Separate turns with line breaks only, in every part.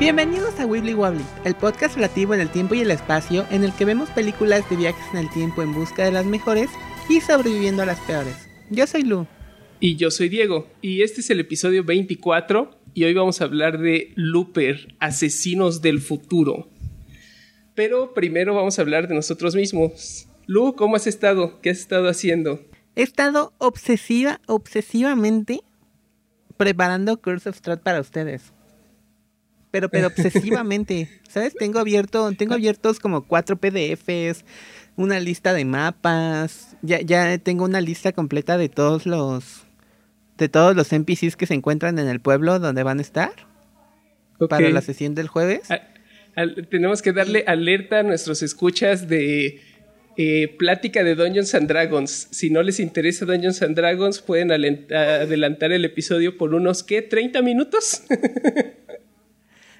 Bienvenidos a Wibbly Wobbly, el podcast relativo en el tiempo y el espacio en el que vemos películas de viajes en el tiempo en busca de las mejores y sobreviviendo a las peores. Yo soy Lu.
Y yo soy Diego, y este es el episodio 24, y hoy vamos a hablar de Looper, Asesinos del Futuro. Pero primero vamos a hablar de nosotros mismos. Lu, ¿cómo has estado? ¿Qué has estado haciendo?
He estado obsesiva, obsesivamente preparando Curse of Strat para ustedes. Pero, pero obsesivamente, ¿sabes? Tengo abierto, tengo abiertos como cuatro PDFs, una lista de mapas, ya, ya tengo una lista completa de todos los, de todos los NPCs que se encuentran en el pueblo donde van a estar para la sesión del jueves.
tenemos que darle alerta a nuestros escuchas de eh, plática de Dungeons and Dragons. Si no les interesa Dungeons and Dragons, pueden adelantar el episodio por unos, ¿qué? ¿30 minutos?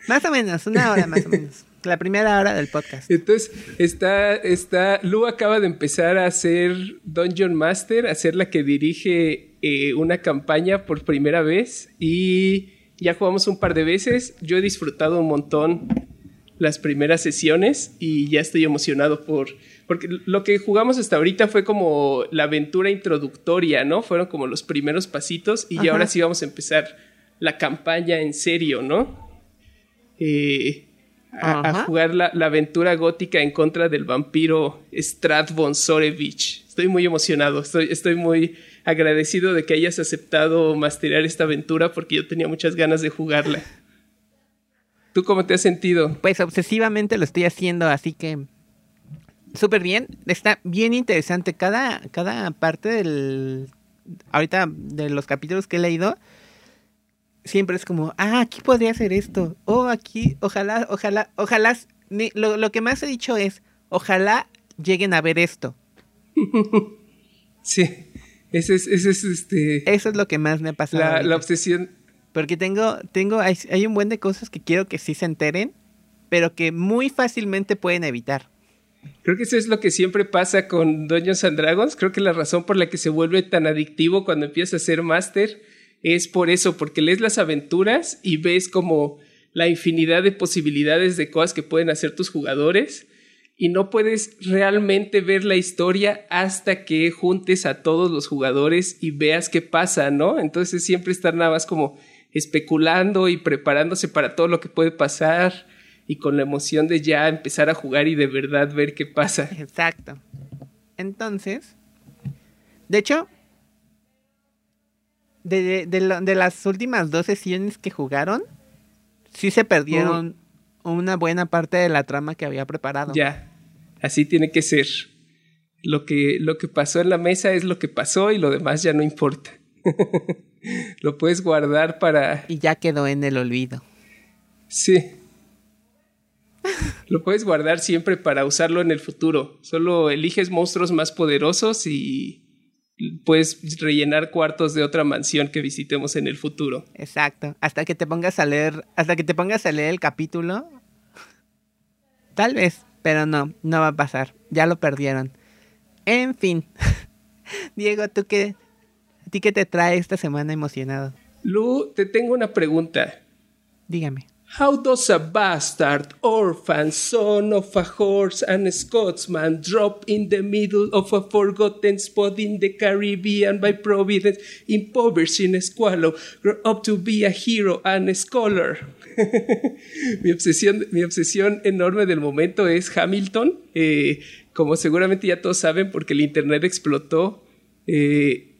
más o menos, una hora más o menos. La primera hora del podcast.
Entonces, está, está, Lu acaba de empezar a hacer Dungeon Master, a ser la que dirige eh, una campaña por primera vez y ya jugamos un par de veces. Yo he disfrutado un montón las primeras sesiones y ya estoy emocionado por... Porque lo que jugamos hasta ahorita fue como la aventura introductoria, ¿no? Fueron como los primeros pasitos y ahora sí vamos a empezar la campaña en serio, ¿no? Eh, a, jugar la, aventura gótica en contra del vampiro Strat von Sorevich. Estoy muy emocionado, estoy, estoy muy agradecido de que hayas aceptado masterar esta aventura porque yo tenía muchas ganas de jugarla. ¿Tú cómo te has sentido?
Pues obsesivamente lo estoy haciendo, así que súper bien. Está bien interesante. Cada, cada parte del. Ahorita de los capítulos que he leído siempre es como, ah, aquí podría ser esto. Oh, aquí, ojalá, ojalá, ojalá. Lo, lo que más he dicho es, ojalá lleguen a ver esto.
sí, ese es, ese es este.
Eso es lo que más me ha pasado.
La, obsesión.
Porque tengo, tengo, hay, hay un buen de cosas que quiero que sí se enteren, pero que muy fácilmente pueden evitar.
Creo que eso es lo que siempre pasa con Dungeons and Dragons. Creo que la razón por la que se vuelve tan adictivo cuando empiezas a ser máster es por eso, porque lees las aventuras y ves como la infinidad de posibilidades de cosas que pueden hacer tus jugadores y no puedes realmente ver la historia hasta que juntes a todos los jugadores y veas qué pasa, ¿no? Entonces siempre estar nada más como especulando y preparándose para todo lo que puede pasar y con la emoción de ya empezar a jugar y de verdad ver qué pasa.
Exacto. Entonces, de hecho, de, de, las últimas dos sesiones que jugaron, sí se perdieron una buena parte de la trama que había preparado.
Ya, así tiene que ser. Lo que, lo que pasó en la mesa es lo que pasó y lo demás ya no importa. lo puedes guardar para...
Y ya quedó en el olvido.
Sí. lo puedes guardar siempre para usarlo en el futuro. Solo eliges monstruos más poderosos y puedes rellenar cuartos de otra mansión que visitemos en el futuro.
Exacto. Hasta que te pongas a leer, hasta que te pongas a leer el capítulo. Tal vez, pero no, no va a pasar. Ya lo perdieron. En fin. Diego, ¿tú qué? ¿A ti qué te trae esta semana emocionado?
Lu, te tengo una pregunta.
Dígame.
How does a bastard, orphan, son of a horse and a Scotsman drop in the middle of a forgotten spot in the Caribbean by providence, impoverished in a squallow, grow up to be a hero and a scholar? mi, obsesión, mi obsesión enorme del momento es Hamilton. Eh, como seguramente ya todos saben, porque el internet explotó, eh,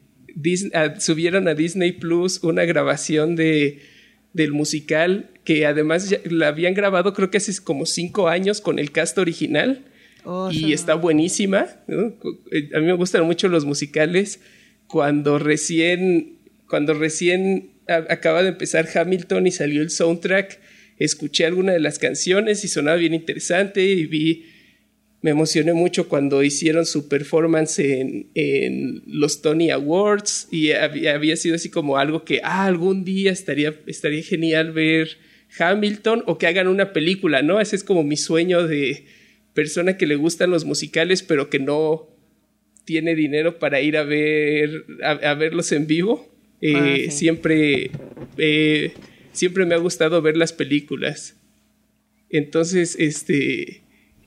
ah, subieron a Disney Plus una grabación de, del musical que además la habían grabado creo que hace como cinco años con el cast original oh, y está buenísima. Eh, a mí me gustan mucho los musicales. Cuando recién, cuando recién acaba de empezar Hamilton y salió el soundtrack, escuché alguna de las canciones y sonaba bien interesante y vi me emocioné mucho cuando hicieron su performance en, en los Tony Awards y había, había, sido así como algo que ah, algún día estaría, estaría genial ver Hamilton o que hagan una película, ¿no? Ese es como mi sueño de persona que le gustan los musicales pero que no tiene dinero para ir a ver a, verlos en vivo. Eh, ah, siempre, eh, siempre me ha gustado ver las películas. Entonces, este,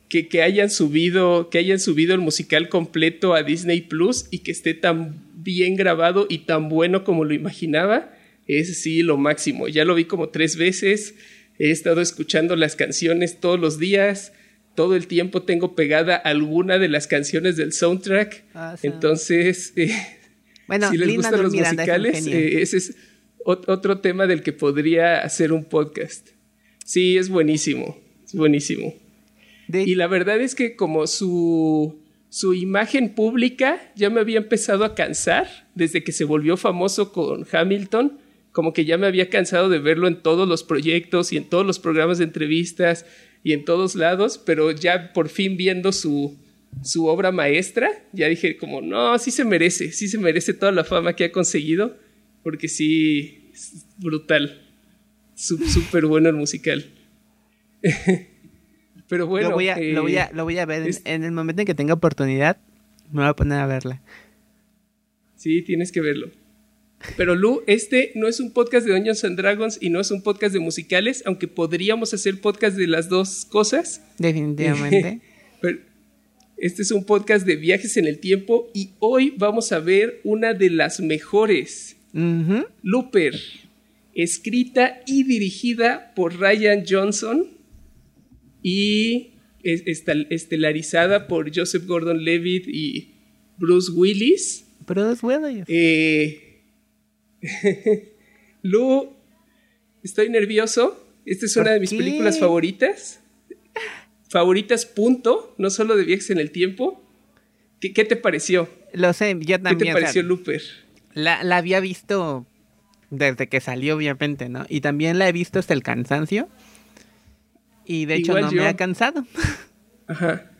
que, que, hayan subido, que hayan subido el musical completo a Disney Plus y que esté tan bien grabado y tan bueno como lo imaginaba, es sí lo máximo. Ya lo vi como tres veces, he estado escuchando las canciones todos los días, todo el tiempo tengo pegada alguna de las canciones del soundtrack. Entonces, eh, bueno, si les gustan los musicales, eh, ese es otro tema del que podría hacer un podcast. Sí, es buenísimo, es buenísimo. Y la verdad es que como su, su imagen pública ya me había empezado a cansar desde que se volvió famoso con Hamilton, como que ya me había cansado de verlo en todos los proyectos y en todos los programas de entrevistas y en todos lados, pero ya por fin viendo su, su obra maestra, ya dije como, no, sí se merece, sí se merece toda la fama que ha conseguido, porque sí, es brutal, súper bueno el musical. Pero bueno.
Lo voy a, lo voy a, lo voy a ver en, el momento en que tenga oportunidad. Me voy a poner a verla.
Sí, tienes que verlo. Pero Lu, este no es un podcast de Dungeons and Dragons y no es un podcast de musicales, aunque podríamos hacer podcast de las dos cosas.
Definitivamente.
Pero este es un podcast de viajes en el tiempo y hoy vamos a ver una de las mejores. Looper, escrita y dirigida por Ryan Johnson y estelarizada por Joseph Gordon-Levitt y Bruce Willis.
Bruce Willis.
Eh, Lu, estoy nervioso. Esta es una de mis películas favoritas. Favoritas, punto. No solo de viajes en el tiempo. ¿Qué, te pareció?
Lo sé, yo también.
¿Qué te pareció Looper?
La, la había visto desde que salió, obviamente, ¿no? Y también la he visto hasta el cansancio. Y de hecho no me ha cansado. Ajá.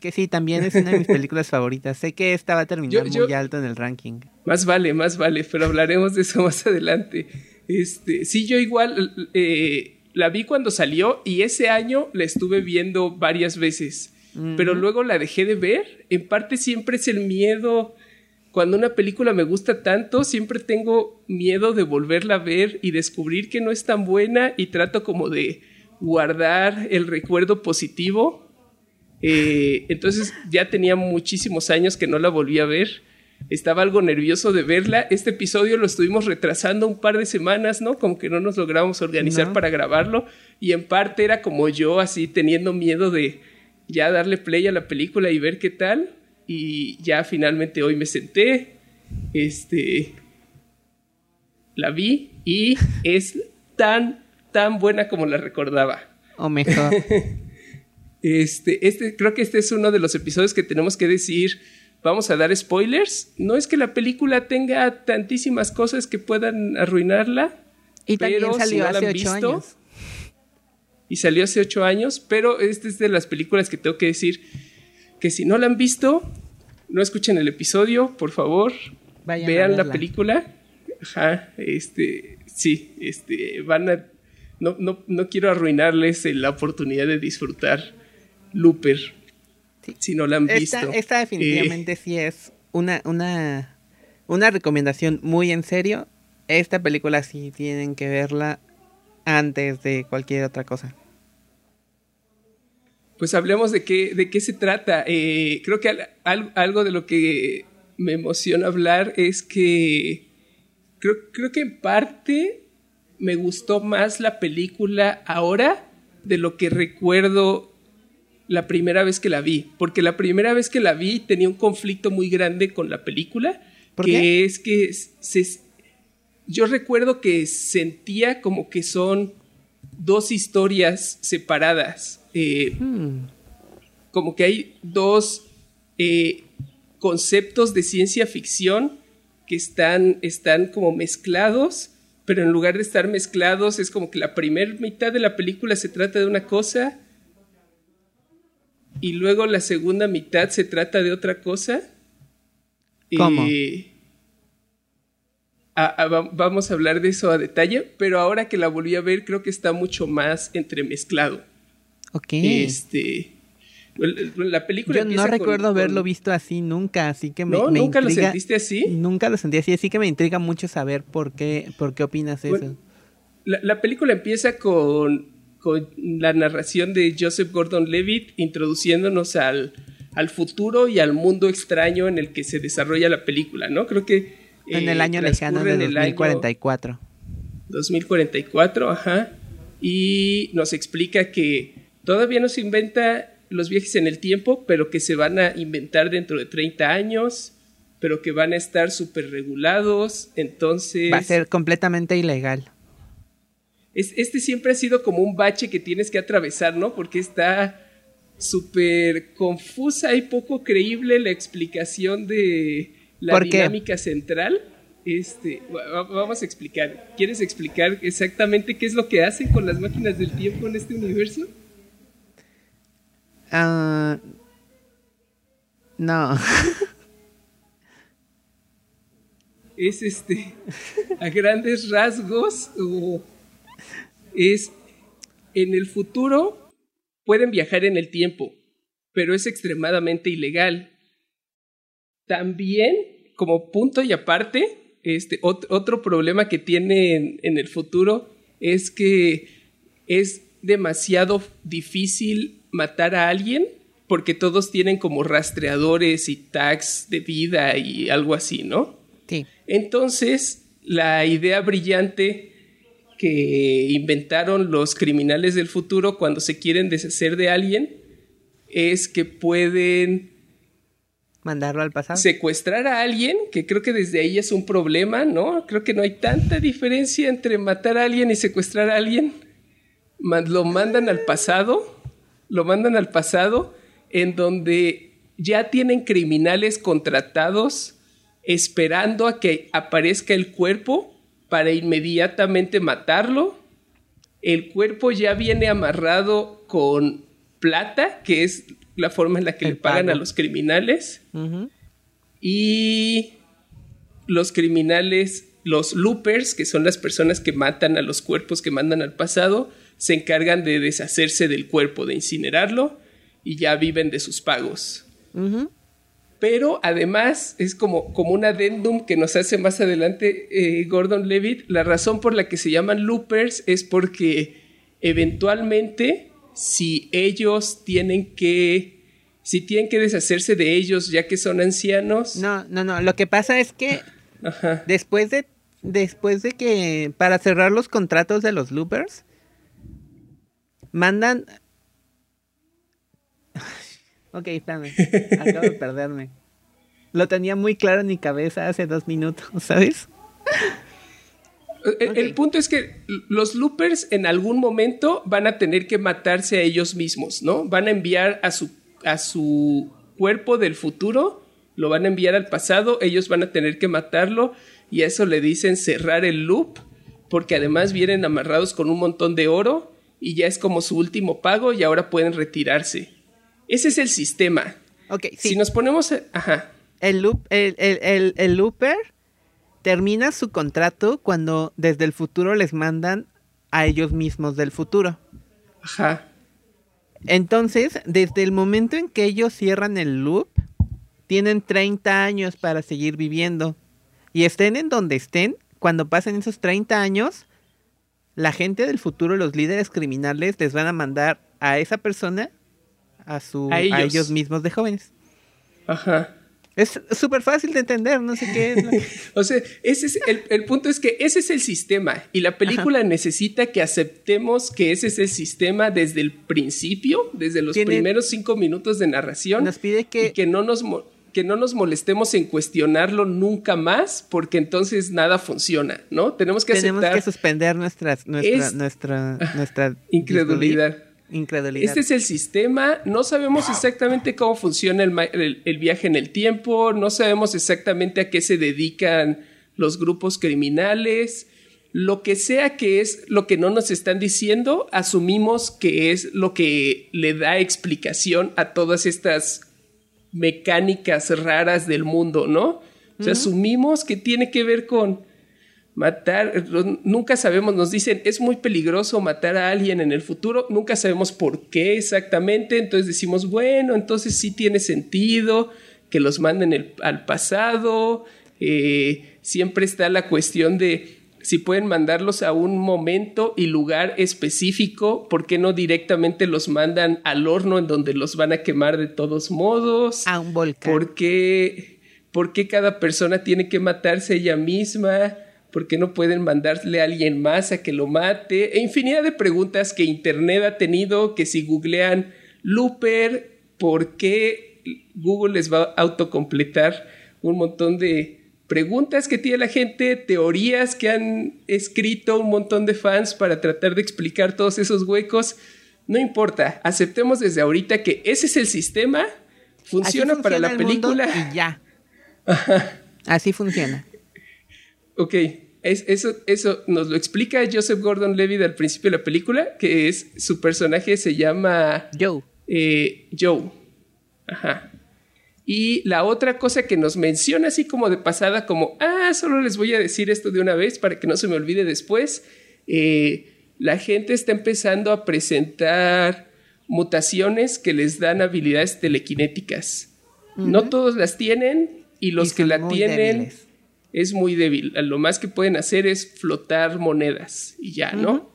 Que sí, también es una de mis películas favoritas. Sé que esta va a terminar muy alto en el ranking.
Más vale, más vale, pero hablaremos de eso más adelante. Este, sí, yo igual eh, la vi cuando salió y ese año la estuve viendo varias veces. Pero luego la dejé de ver. En parte siempre es el miedo cuando una película me gusta tanto, siempre tengo miedo de volverla a ver y descubrir que no es tan buena y trato como de guardar el recuerdo positivo. Eh, entonces ya tenía muchísimos años que no la volví a ver. Estaba algo nervioso de verla. Este episodio lo estuvimos retrasando un par de semanas, ¿no? Como que no nos logramos organizar para grabarlo. Y en parte era como yo, así teniendo miedo de ya darle play a la película y ver qué tal y ya finalmente hoy me senté, este, la vi y es tan, tan buena como la recordaba.
O mejor.
este, este, creo que este es uno de los episodios que tenemos que decir, vamos a dar spoilers. No es que la película tenga tantísimas cosas que puedan arruinarla.
Y pero también salió hace ocho años.
Y salió hace ocho años, pero esta es de las películas que tengo que decir que si no la han visto, no escuchen el episodio, por favor. vean la película. Ajá, este, sí, este, van a, no, no, no quiero arruinarles la oportunidad de disfrutar Looper. Si no la han visto.
Esta definitivamente eh, sí es una, una, una recomendación muy en serio. Esta película sí tienen que verla antes de cualquier otra cosa
pues hablemos de qué, de qué se trata. Eh, creo que algo de lo que me emociona hablar es que creo, creo que en parte me gustó más la película ahora de lo que recuerdo la primera vez que la vi. Porque la primera vez que la vi tenía un conflicto muy grande con la película. que es que yo recuerdo que sentía como que son dos historias separadas. Eh, hmm. Como que hay dos eh, conceptos de ciencia ficción que están, están como mezclados, pero en lugar de estar mezclados es como que la primera mitad de la película se trata de una cosa y luego la segunda mitad se trata de otra cosa.
¿Cómo?
Eh, vamos a hablar de eso a detalle, pero ahora que la volví a ver creo que está mucho más entremezclado.
Ok.
Este, la película.
Yo no recuerdo haberlo visto así nunca, así que me.
¿No? ¿Nunca lo sentiste así?
Nunca lo sentí así, así que me intriga mucho saber por qué, por qué opinas eso.
La, película empieza con, con la narración de Joseph Gordon-Levitt introduciéndonos al, al futuro y al mundo extraño en el que se desarrolla la película, ¿no? Creo que...
en el
eh,
año lejano de
en el año
2044.
2044, ajá. Y nos explica que todavía no se inventa los viajes en el tiempo, pero que se van a inventar dentro de 30 años, pero que van a estar súper regulados. Entonces...
Va a ser completamente ilegal.
es- este siempre ha sido como un bache que tienes que atravesar, ¿no? Porque está súper confusa y poco creíble la explicación de la
¿Por qué?
dinámica central. Este, va- va- vamos a explicar. ¿Quieres explicar exactamente qué es lo que hacen con las máquinas del tiempo en este universo?
Ah, no.
es este a grandes rasgos es en el futuro pueden viajar en el tiempo, pero es extremadamente ilegal. También, como punto y aparte, este ot- otro problema que tiene en, en el futuro es que es demasiado difícil matar a alguien porque todos tienen como rastreadores y tags de vida y algo así, ¿no?
Sí.
Entonces, la idea brillante que inventaron los criminales del futuro cuando se quieren deshacer de alguien es que pueden
Mandarlo al pasado.
secuestrar a alguien, que creo que desde ahí es un problema, ¿no? Creo que no hay tanta diferencia entre matar a alguien y secuestrar a alguien. Lo mandan al pasado, lo mandan al pasado, en donde ya tienen criminales contratados esperando a que aparezca el cuerpo para inmediatamente matarlo. El cuerpo ya viene amarrado con plata, que es la forma en la que
El
le pagan
pago.
a los criminales. Y los criminales, los loopers, que son las personas que matan a los cuerpos que mandan al pasado, se encargan de deshacerse del cuerpo, de incinerarlo y ya viven de sus pagos. Pero además es como, como un adendum que nos hace más adelante eh, Gordon Levitt. La razón por la que se llaman loopers es porque eventualmente si ellos tienen que, si tienen que deshacerse de ellos ya que son ancianos,
No, no, no. Lo que pasa es que
ajá,
después de después de que para cerrar los contratos de los loopers mandan Ok, espérame. Acabo de perderme. Lo tenía muy claro en mi cabeza hace dos minutos, ¿sabes?
El, punto es que los loopers en algún momento van a tener que matarse a ellos mismos, ¿no? Van a enviar a su, a su cuerpo del futuro, lo van a enviar al pasado, ellos van a tener que matarlo y a eso le dicen cerrar el loop, porque además vienen amarrados con un montón de oro y ya es como su último pago y ahora pueden retirarse. Ese es el sistema.
Ok, sí.
Si nos ponemos... a- ajá.
el, loop, el, el, el, el looper termina su contrato cuando desde el futuro les mandan a ellos mismos del futuro.
Ajá.
Entonces, desde el momento en que ellos cierran el loop, tienen 30 años para seguir viviendo. Y estén en donde estén, cuando pasen esos 30 años, la gente del futuro, los líderes criminales, les van a mandar a esa persona a, su,
A
a
ellos.
mismos de jóvenes.
Ajá.
Es súper fácil de entender, no sé qué es.
O sea, ese es el, el punto es que ese es el sistema y la película necesita que aceptemos que ese es el sistema desde el principio, desde los primeros cinco minutos de narración
Nos pide que-
y que no nos mo- que no nos molestemos en cuestionarlo nunca más porque entonces nada funciona, ¿no? Tenemos que
Tenemos
aceptar
que suspender nuestras, nuestra,
Es-
nuestra, nuestra
incredulidad.
Incredulidad.
Este es el sistema, no sabemos exactamente cómo funciona el, el- el viaje en el tiempo, no sabemos exactamente a qué se dedican los grupos criminales, lo que sea que es lo que no nos están diciendo, asumimos que es lo que le da explicación a todas estas mecánicas raras del mundo, ¿no? O sea, asumimos que tiene que ver con matar, nunca sabemos, nos dicen, es muy peligroso matar a alguien en el futuro, nunca sabemos por qué exactamente, entonces decimos, bueno, entonces sí tiene sentido que los manden el- al pasado, eh, siempre está la cuestión de si pueden mandarlos a un momento y lugar específico, ¿por qué no directamente los mandan al horno en donde los van a quemar de todos modos?
A un volcán.
¿Por qué, por qué cada persona tiene que matarse ella misma? ¿Por qué no pueden mandarle a alguien más a que lo mate? E infinidad de preguntas que Internet ha tenido, que si googlean Looper, ¿por qué Google les va a autocompletar un montón de preguntas que tiene la gente, teorías que han escrito un montón de fans para tratar de explicar todos esos huecos. No importa, aceptemos desde ahorita que ese es el sistema, funciona, para la película.
Y ya. Así funciona.
Ok, eso, eso nos lo explica Joseph Gordon Levitt al principio de la película, que es su personaje se llama
Joe.
Eh, Joe. Ajá. Y la otra cosa que nos menciona así como de pasada, como, ah, solo les voy a decir esto de una vez para que no se me olvide después, eh, la gente está empezando a presentar mutaciones que les dan habilidades telequinéticas. No todos las tienen y los que la tienen es muy débil. Lo más que pueden hacer es flotar monedas y ya, ¿no? No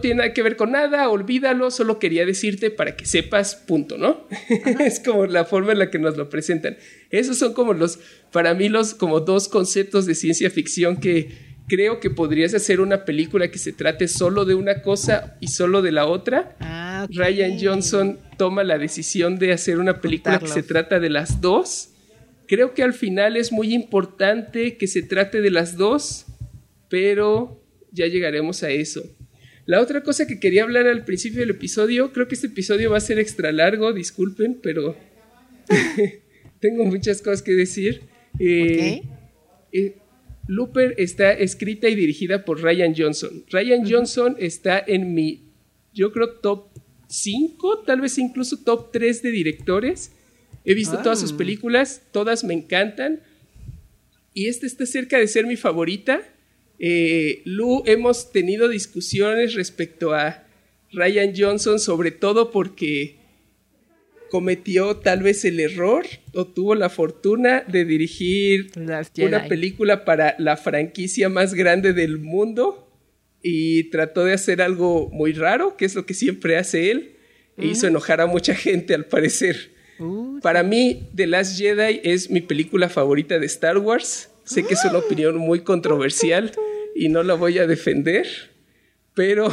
tiene nada que ver con nada, olvídalo, solo quería decirte para que sepas, punto, ¿no? es como la forma en la que nos lo presentan. Esos son como los, para mí, los como dos conceptos de ciencia ficción que creo que podrías hacer una película que se trate solo de una cosa y solo de la otra.
Ah,
Ryan Johnson toma la decisión de hacer una película que se trata de las dos. Creo que al final es muy importante que se trate de las dos, pero ya llegaremos a eso. La otra cosa que quería hablar al principio del episodio, creo que este episodio va a ser extra largo, disculpen, pero tengo muchas cosas que decir. Eh, eh, Looper está escrita y dirigida por Ryan Johnson. Ryan Johnson está en mi, yo creo, top 5, tal vez incluso top 3 de directores. He visto todas sus ah. películas, todas me encantan. Y esta está cerca de ser mi favorita. Eh, Lu, hemos tenido discusiones respecto a Ryan Johnson, sobre todo porque cometió tal vez el error o tuvo la fortuna de dirigir una película para la franquicia más grande del mundo y trató de hacer algo muy raro, que es lo que siempre hace él, e hizo enojar a mucha gente al parecer. Uh, para mí, The Last Jedi es mi película favorita de Star Wars. Sé que es una opinión muy controversial y no la voy a defender, pero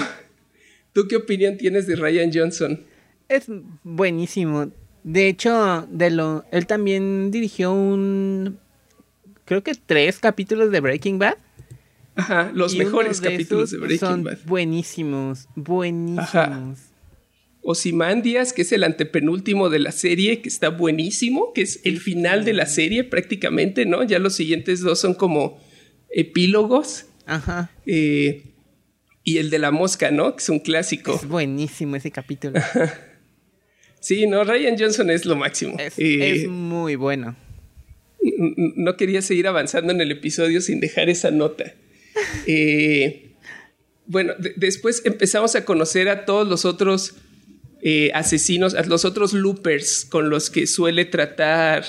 ¿tú qué opinión tienes de Ryan Johnson?
Es buenísimo. De hecho, de lo, él también dirigió un, creo que tres capítulos de Breaking Bad.
Ajá, los mejores capítulos de Breaking son Bad.
Buenísimos, buenísimos.
Ozymandias, que es el antepenúltimo de la serie, que está buenísimo, que es el final de la serie prácticamente, ¿no? Ya los siguientes dos son como epílogos.
Ajá.
Eh, y el de la mosca, ¿no? Que es un clásico.
Es buenísimo ese capítulo.
sí, no, Ryan Johnson es lo máximo.
Es, eh, muy bueno.
No quería seguir avanzando en el episodio sin dejar esa nota. Eh, bueno, después empezamos a conocer a todos los otros asesinos, a los otros loopers con los que suele tratar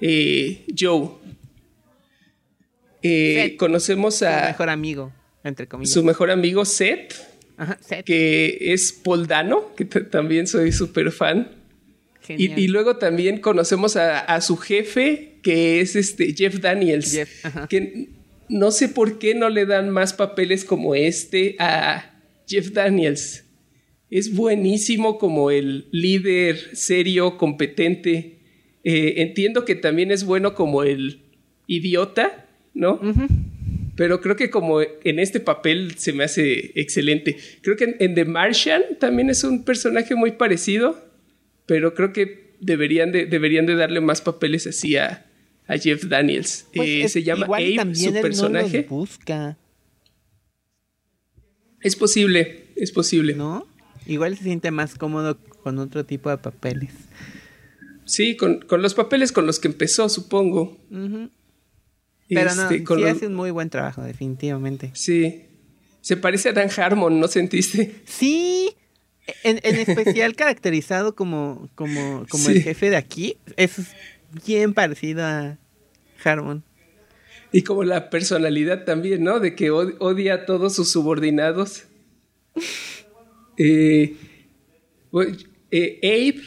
Joe. Eh, conocemos a...
Su mejor amigo, entre comillas.
Su mejor amigo Seth,
Ajá, Seth.
que es Poldano, que también soy súper fan. Y, luego también conocemos a, su jefe, que es este Jeff Daniels, que no sé por qué no le dan más papeles como este a Jeff Daniels. Es buenísimo como el líder serio, competente. Eh, entiendo que también es bueno como el idiota, ¿no? Pero creo que como en este papel se me hace excelente. Creo que en, The Martian también es un personaje muy parecido, pero creo que deberían de, deberían de darle más papeles así a, Jeff Daniels. Pues eh, se llama Abe, su personaje.
busca.
Es posible, es posible.
¿No? Igual se siente más cómodo con otro tipo de papeles.
Sí, con, los papeles con los que empezó, supongo.
Pero no, este, sí hace un muy buen trabajo, definitivamente.
Sí. Se parece a Dan Harmon, ¿no sentiste?
Sí. En, especial caracterizado como, como, como el jefe de aquí. Es bien parecido a Harmon.
Y como la personalidad también, ¿no? De que odia a todos sus subordinados. Eh, eh, Abe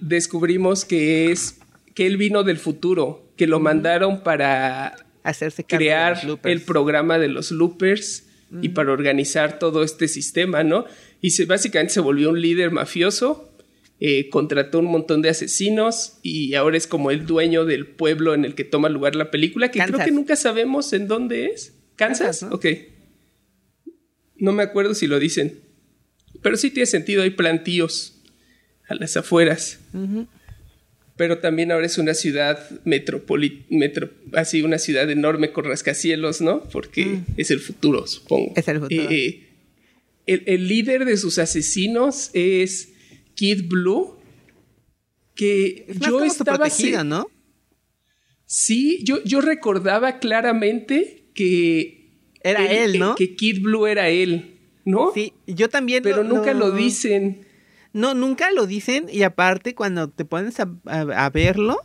descubrimos que es que él vino del futuro, que lo mandaron para
hacerse
crear el programa de los loopers y para organizar todo este sistema, ¿no? Y se, básicamente se volvió un líder mafioso eh, contrató un montón de asesinos y ahora es como el dueño del pueblo en el que toma lugar la película, que creo que nunca sabemos en dónde es. ¿Kansas? ¿no? Ok. No me acuerdo si lo dicen. Pero sí tiene sentido, hay plantíos a las afueras. Pero también ahora es una ciudad metropolitana, metro, así una ciudad enorme con rascacielos, ¿no? Porque mm. es el futuro, supongo.
Es el futuro.
Eh, el, el líder de sus asesinos es Kid Blue que yo estaba
¿no?
Sí, yo, yo recordaba claramente que
era él, ¿no?
Que, Kid Blue era él, ¿no?
Sí, yo también.
Pero nunca lo dicen.
No, nunca lo dicen y aparte cuando te pones a, verlo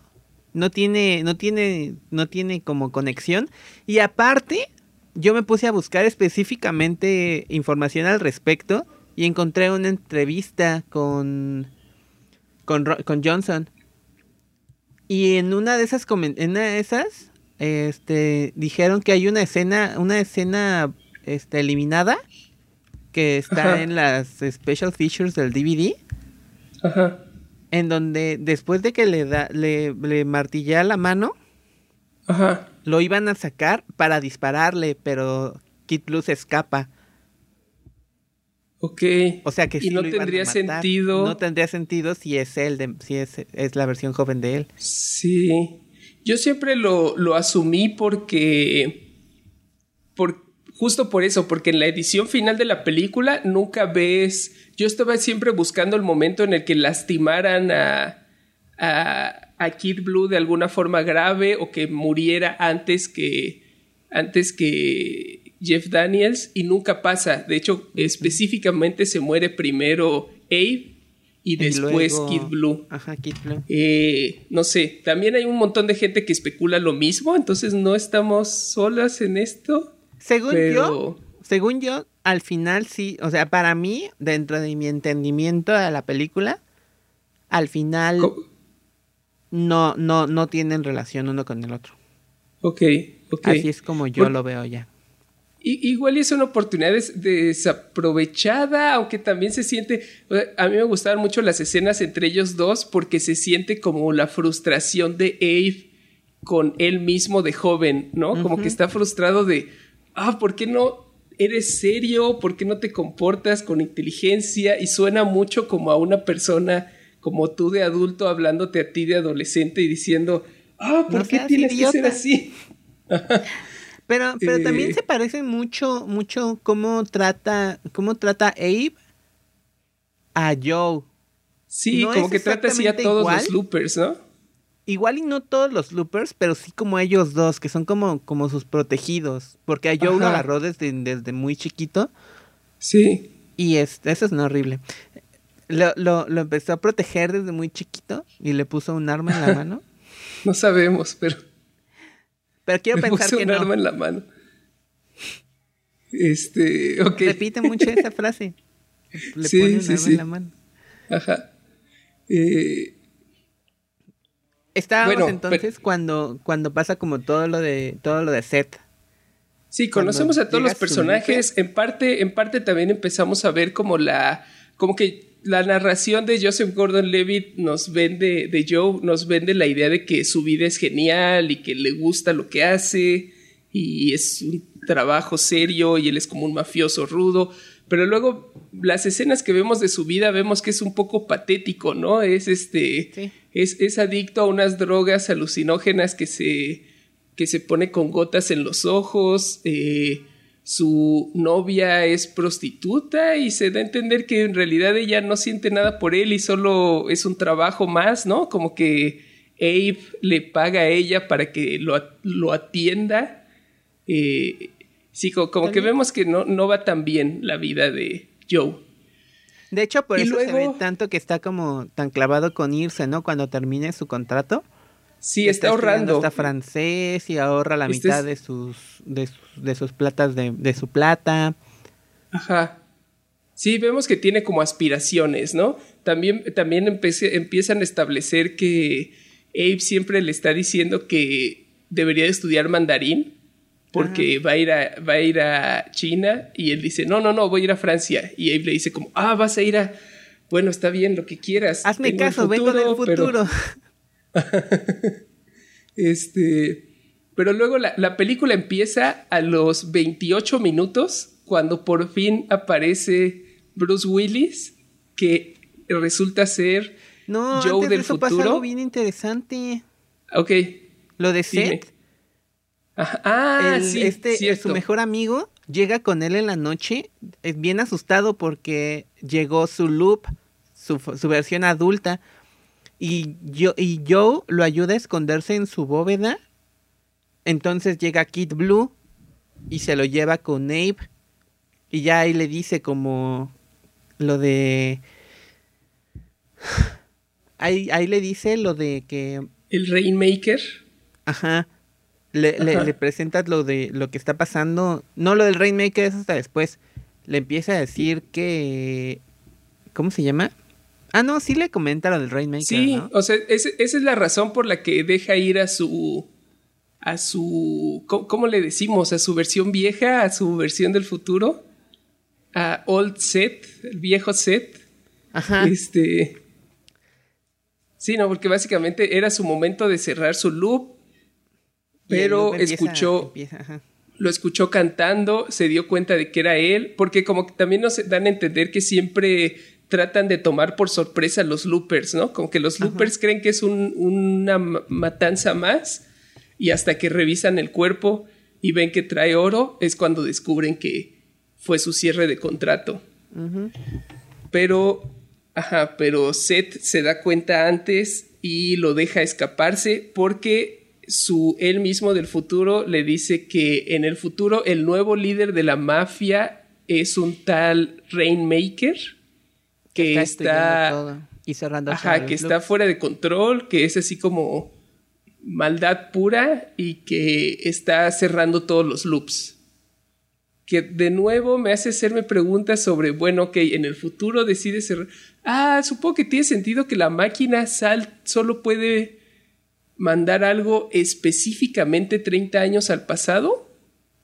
no tiene, no tiene, no tiene como conexión y aparte yo me puse a buscar específicamente información al respecto y encontré una entrevista con, con, Johnson. Y en una de esas, en una de esas este, dijeron que hay una escena, una escena este, eliminada que está en las special features del DVD.
Ajá.
En donde después de que le da, le, le martilla la mano,
Ajá.
lo iban a sacar para dispararle, pero Kid Blue se escapa.
Ok.
O sea que
y no tendría sentido.
No tendría sentido si es él, de, si es, es, la versión joven de él.
Sí. Yo siempre lo, lo asumí porque. Por, justo por eso, porque en la edición final de la película nunca ves. Yo estaba siempre buscando el momento en el que lastimaran a, a, a Kid Blue de alguna forma grave o que muriera antes que. Antes que Jeff Daniels y nunca pasa. De hecho, específicamente se muere primero Abe y después Kid Blue.
Ajá, Kid Blue.
Eh, no sé, también hay un montón de gente que especula lo mismo, entonces no estamos solas en esto.
Según yo, según yo, al final sí, o sea, para mí, dentro de mi entendimiento de la película, al final no, no, no tienen relación uno con el otro.
Ok, ok.
Así es como yo lo veo ya
igual es una oportunidad desaprovechada, aunque también se siente, a mí me gustaban mucho las escenas entre ellos dos porque se siente como la frustración de Abe con él mismo de joven, ¿no? Como que está frustrado de, ah, ¿por qué no eres serio? ¿Por qué no te comportas con inteligencia? Y suena mucho como a una persona como tú de adulto hablándote a ti de adolescente y diciendo, ah, ¿por qué tienes que ser así?
Pero, pero también se parece mucho, mucho cómo trata, cómo trata Abe a Joe.
Sí, como que trata así a todos los loopers, ¿no?
Igual y no todos los loopers, pero sí como ellos dos, que son como, como sus protegidos. Porque a Joe lo agarró desde, desde muy chiquito.
Sí.
Y es, eso es horrible. Lo, lo, lo empezó a proteger desde muy chiquito y le puso un arma en la mano.
no sabemos, pero.
Pero quiero pensar que
un arma en la mano. Este, ok.
Repite mucho esa frase. Le sí, pone un arma en la mano.
Ajá. Eh,
Estábamos entonces cuando, cuando pasa como todo lo de todo lo de Seth.
Sí, conocemos a todos los personajes. En parte, en parte también empezamos a ver como la. como que la narración de Joseph Gordon Levitt nos vende, de Joe, nos vende la idea de que su vida es genial y que le gusta lo que hace y es un trabajo serio y él es como un mafioso rudo. Pero luego las escenas que vemos de su vida vemos que es un poco patético, ¿no? Es este. Es, es, adicto a unas drogas alucinógenas que se. que se pone con gotas en los ojos. Eh, su novia es prostituta y se da a entender que en realidad ella no siente nada por él y solo es un trabajo más, ¿no? Como que Abe le paga a ella para que lo, lo atienda. Eh, sí, como, que vemos que no, no va tan bien la vida de Joe.
De hecho, por eso se ve tanto que está como tan clavado con irse, ¿no? Cuando termine su contrato.
Sí, está, ahorrando.
Está francés y ahorra la mitad de sus, de sus, platas de, de su plata.
Ajá. Sí, vemos que tiene como aspiraciones, ¿no? También, también empiezan a establecer que Abe siempre le está diciendo que debería de estudiar mandarín porque va a, ir a, va a ir a China y él dice, no, no, no, voy a ir a Francia. Y Abe le dice como, ah, vas a ir a, bueno, está bien, lo que quieras.
Hazme caso, vengo del futuro.
este, pero luego la, la, película empieza a los 28 minutos cuando por fin aparece Bruce Willis que resulta ser
no, Joe del eso futuro. Pasa algo bien interesante.
Ok.
Lo de Seth.
Ah, sí,
este, su mejor amigo llega con él en la noche, es bien asustado porque llegó su loop, su, su versión adulta, y, yo, y Joe lo ayuda a esconderse en su bóveda. Entonces llega Kid Blue y se lo lleva con Abe. Y ya ahí le dice como lo de... Ahí, ahí le dice lo de que...
El Rainmaker.
Ajá. Le, le, presentas lo de lo que está pasando. No lo del Rainmaker, es hasta después. Le empieza a decir que... ¿Cómo se llama? Ah, no, sí le comenta lo del Rainmaker.
Sí, o sea, esa es la razón por la que deja ir a su. a su. ¿cómo, le decimos? A su versión vieja, a su versión del futuro. A Old Set, el viejo Set.
Ajá.
Este. Sí, no, porque básicamente era su momento de cerrar su loop. Pero escuchó. lo escuchó cantando, se dio cuenta de que era él, porque como que también nos dan a entender que siempre tratan de tomar por sorpresa los loopers, ¿no? Como que los loopers creen que es una matanza más y hasta que revisan el cuerpo y ven que trae oro es cuando descubren que fue su cierre de contrato. Pero, ajá, pero Seth se da cuenta antes y lo deja escaparse porque su él mismo del futuro le dice que en el futuro el nuevo líder de la mafia es un tal Rainmaker que está,
y cerrando
ajá, que está fuera de control, que es así como maldad pura y que está cerrando todos los loops. Que de nuevo me hace hacerme preguntas sobre, bueno, ok, en el futuro decide cerrar. Ah, supongo que tiene sentido que la máquina sal solo puede mandar algo específicamente 30 años al pasado.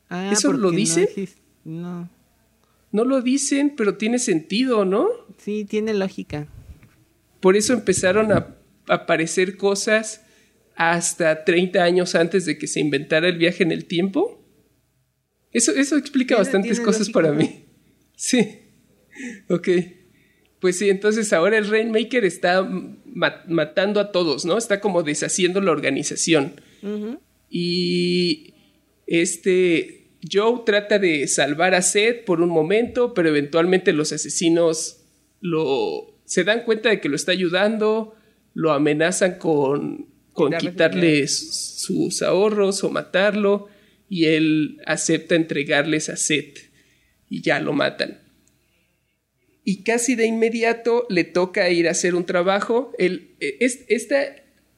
Ah, ¿Eso lo dice?
no.
No lo dicen, pero tiene sentido, ¿no?
Sí, tiene lógica.
Por eso empezaron a aparecer cosas hasta 30 años antes de que se inventara el viaje en el tiempo. Eso, eso explica bastantes cosas para mí. Sí. Ok. Pues sí, entonces ahora el Rainmaker está matando a todos, ¿no? Está como deshaciendo la organización. Y este Joe trata de salvar a Seth por un momento, pero eventualmente los asesinos lo se dan cuenta de que lo está ayudando, lo amenazan con, con quitarle sus ahorros o matarlo, y él acepta entregarles a Seth y ya lo matan. Y casi de inmediato le toca ir a hacer un trabajo. El, e, esta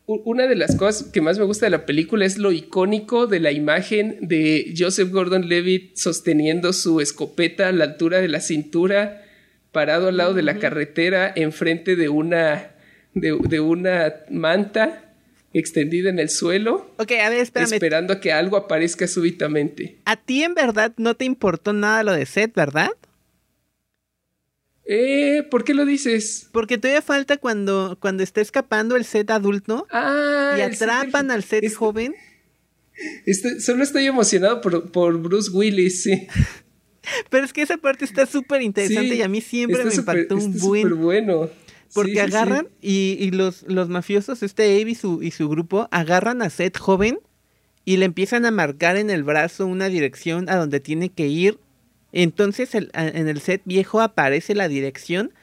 una de las cosas que más me gusta de la película es lo icónico de la imagen de Joseph Gordon-Levitt sosteniendo su escopeta a la altura de la cintura, parado al lado de la carretera, enfrente de una, de, una manta extendida en el suelo.
Ok, a ver, espérame.
Esperando a que algo aparezca súbitamente.
A ti en verdad no te importó nada lo de Seth, ¿verdad?
Eh, ¿por qué lo dices?
Porque todavía falta cuando, cuando está escapando el set adulto
ah,
y atrapan al set joven.
solo estoy emocionado por, Bruce Willis, sí.
Pero es que esa parte está súper interesante y a mí siempre me impactó un buen.
bueno.
Porque agarran y, los, los mafiosos, este Abe y su, y su grupo, agarran a Seth joven y le empiezan a marcar en el brazo una dirección a donde tiene que ir entonces en el set viejo aparece la dirección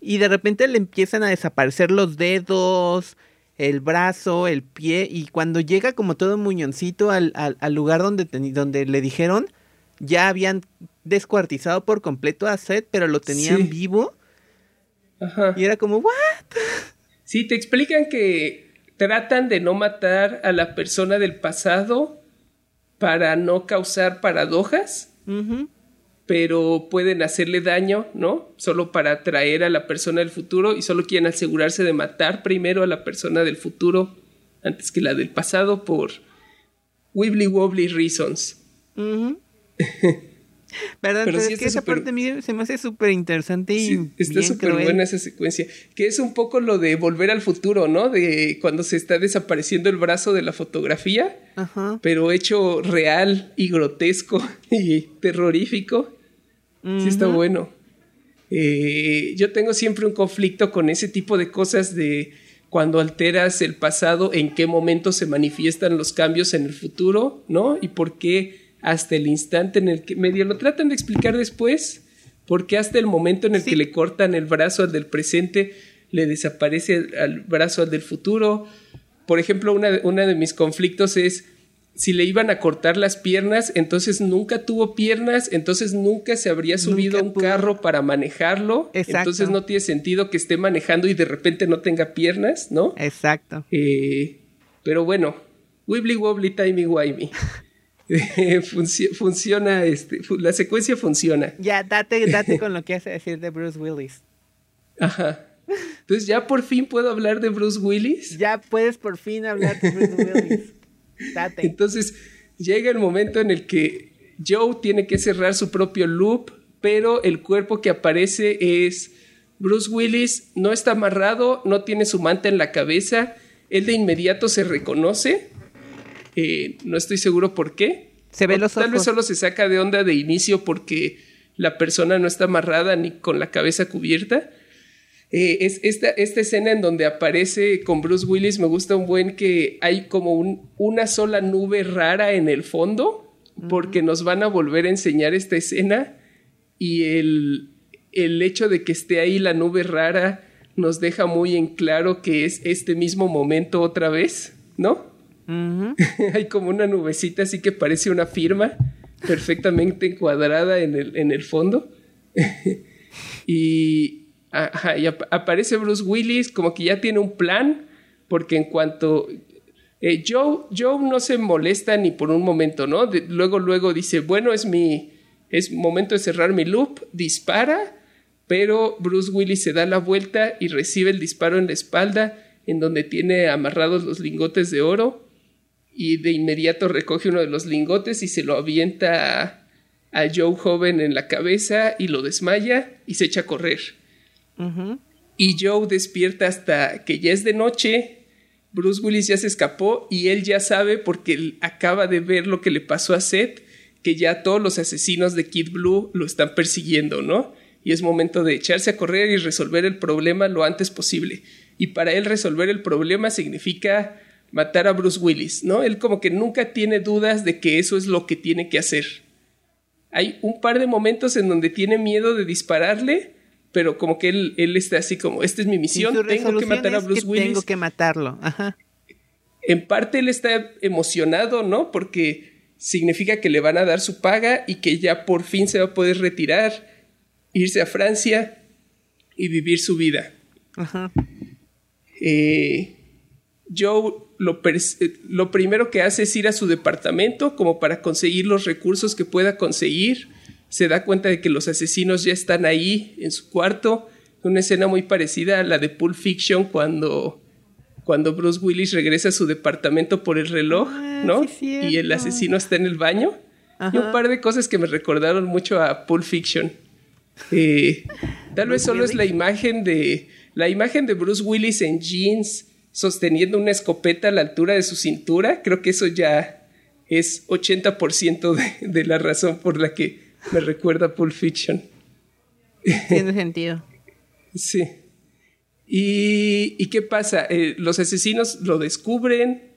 y de repente le empiezan a desaparecer los dedos, el brazo, el pie y cuando llega como todo muñoncito al, lugar donde, donde le dijeron, ya habían descuartizado por completo a Seth, pero lo tenían vivo.
Ajá.
Y era como, ¿what?
Sí, te explican que tratan de no matar a la persona del pasado para no causar paradojas, pero pueden hacerle daño, ¿no? Solo para atraer a la persona del futuro y solo quieren asegurarse de matar primero a la persona del futuro antes que la del pasado por wibbly wobbly reasons.
¿Verdad? Pero, es que esa parte mí se me hace súper interesante y. Sí,
está súper buena esa secuencia. Que es un poco lo de volver al futuro, ¿no? De cuando se está desapareciendo el brazo de la fotografía, pero hecho real y grotesco y terrorífico. Sí, está bueno. Eh, yo tengo siempre un conflicto con ese tipo de cosas de cuando alteras el pasado, en qué momento se manifiestan los cambios en el futuro, ¿no? Y por qué hasta el instante en el que medio lo tratan de explicar después, porque hasta el momento en el que le cortan el brazo al del presente, le desaparece al brazo al del futuro. Por ejemplo, una, de mis conflictos es si le iban a cortar las piernas, entonces nunca tuvo piernas, entonces nunca se habría subido a un carro para manejarlo. Entonces no tiene sentido que esté manejando y de repente no tenga piernas, ¿no?
Exacto.
Eh, pero bueno, wibbly wobbly timey wimey. funciona, este, la secuencia funciona.
Ya, date, date con lo que hace decir de Bruce Willis.
Ajá. Entonces ya por fin puedo hablar de Bruce Willis.
Ya puedes por fin hablar de Bruce Willis. Date.
Entonces llega el momento en el que Joe tiene que cerrar su propio loop, pero el cuerpo que aparece es Bruce Willis, no está amarrado, no tiene su manta en la cabeza, él de inmediato se reconoce eh, no estoy seguro por qué.
Se ve los
Tal vez solo se saca de onda de inicio porque la persona no está amarrada ni con la cabeza cubierta. Eh, es esta, esta, escena en donde aparece con Bruce Willis me gusta un buen que hay como una sola nube rara en el fondo porque nos van a volver a enseñar esta escena y el, el hecho de que esté ahí la nube rara nos deja muy en claro que es este mismo momento otra vez, ¿no? Hay como una nubecita así que parece una firma perfectamente encuadrada en el, en el fondo. y, aparece Bruce Willis como que ya tiene un plan, porque en cuanto... Eh, Joe, Joe, no se molesta ni por un momento, ¿no? luego, luego dice, bueno, es mi... Es momento de cerrar mi loop, dispara, pero Bruce Willis se da la vuelta y recibe el disparo en la espalda, en donde tiene amarrados los lingotes de oro y de inmediato recoge uno de los lingotes y se lo avienta a, Joe joven en la cabeza y lo desmaya y se echa a correr. Y Joe despierta hasta que ya es de noche. Bruce Willis ya se escapó y él ya sabe porque acaba de ver lo que le pasó a Seth, que ya todos los asesinos de Kid Blue lo están persiguiendo, ¿no? Y es momento de echarse a correr y resolver el problema lo antes posible. Y para él resolver el problema significa matar a Bruce Willis, ¿no? Él como que nunca tiene dudas de que eso es lo que tiene que hacer. Hay un par de momentos en donde tiene miedo de dispararle, pero como que él, él está así como, esta es mi misión, tengo que matar a Bruce Willis.
Tengo que matarlo, ajá.
En parte él está emocionado, ¿no? Porque significa que le van a dar su paga y que ya por fin se va a poder retirar, irse a Francia y vivir su vida. Ajá. Eh, Joe lo, lo, primero que hace es ir a su departamento como para conseguir los recursos que pueda conseguir. Se da cuenta de que los asesinos ya están ahí en su cuarto. Una escena muy parecida a la de Pulp Fiction cuando, cuando Bruce Willis regresa a su departamento por el reloj, ah, ¿no? y el asesino está en el baño. Y un par de cosas que me recordaron mucho a Pulp Fiction. Eh, tal vez solo es la imagen de la imagen de Bruce Willis en jeans sosteniendo una escopeta a la altura de su cintura, creo que eso ya es 80% de, de la razón por la que me recuerda Pulp Fiction.
Tiene sentido.
sí. ¿Y, ¿Y, qué pasa? Eh, los asesinos lo descubren,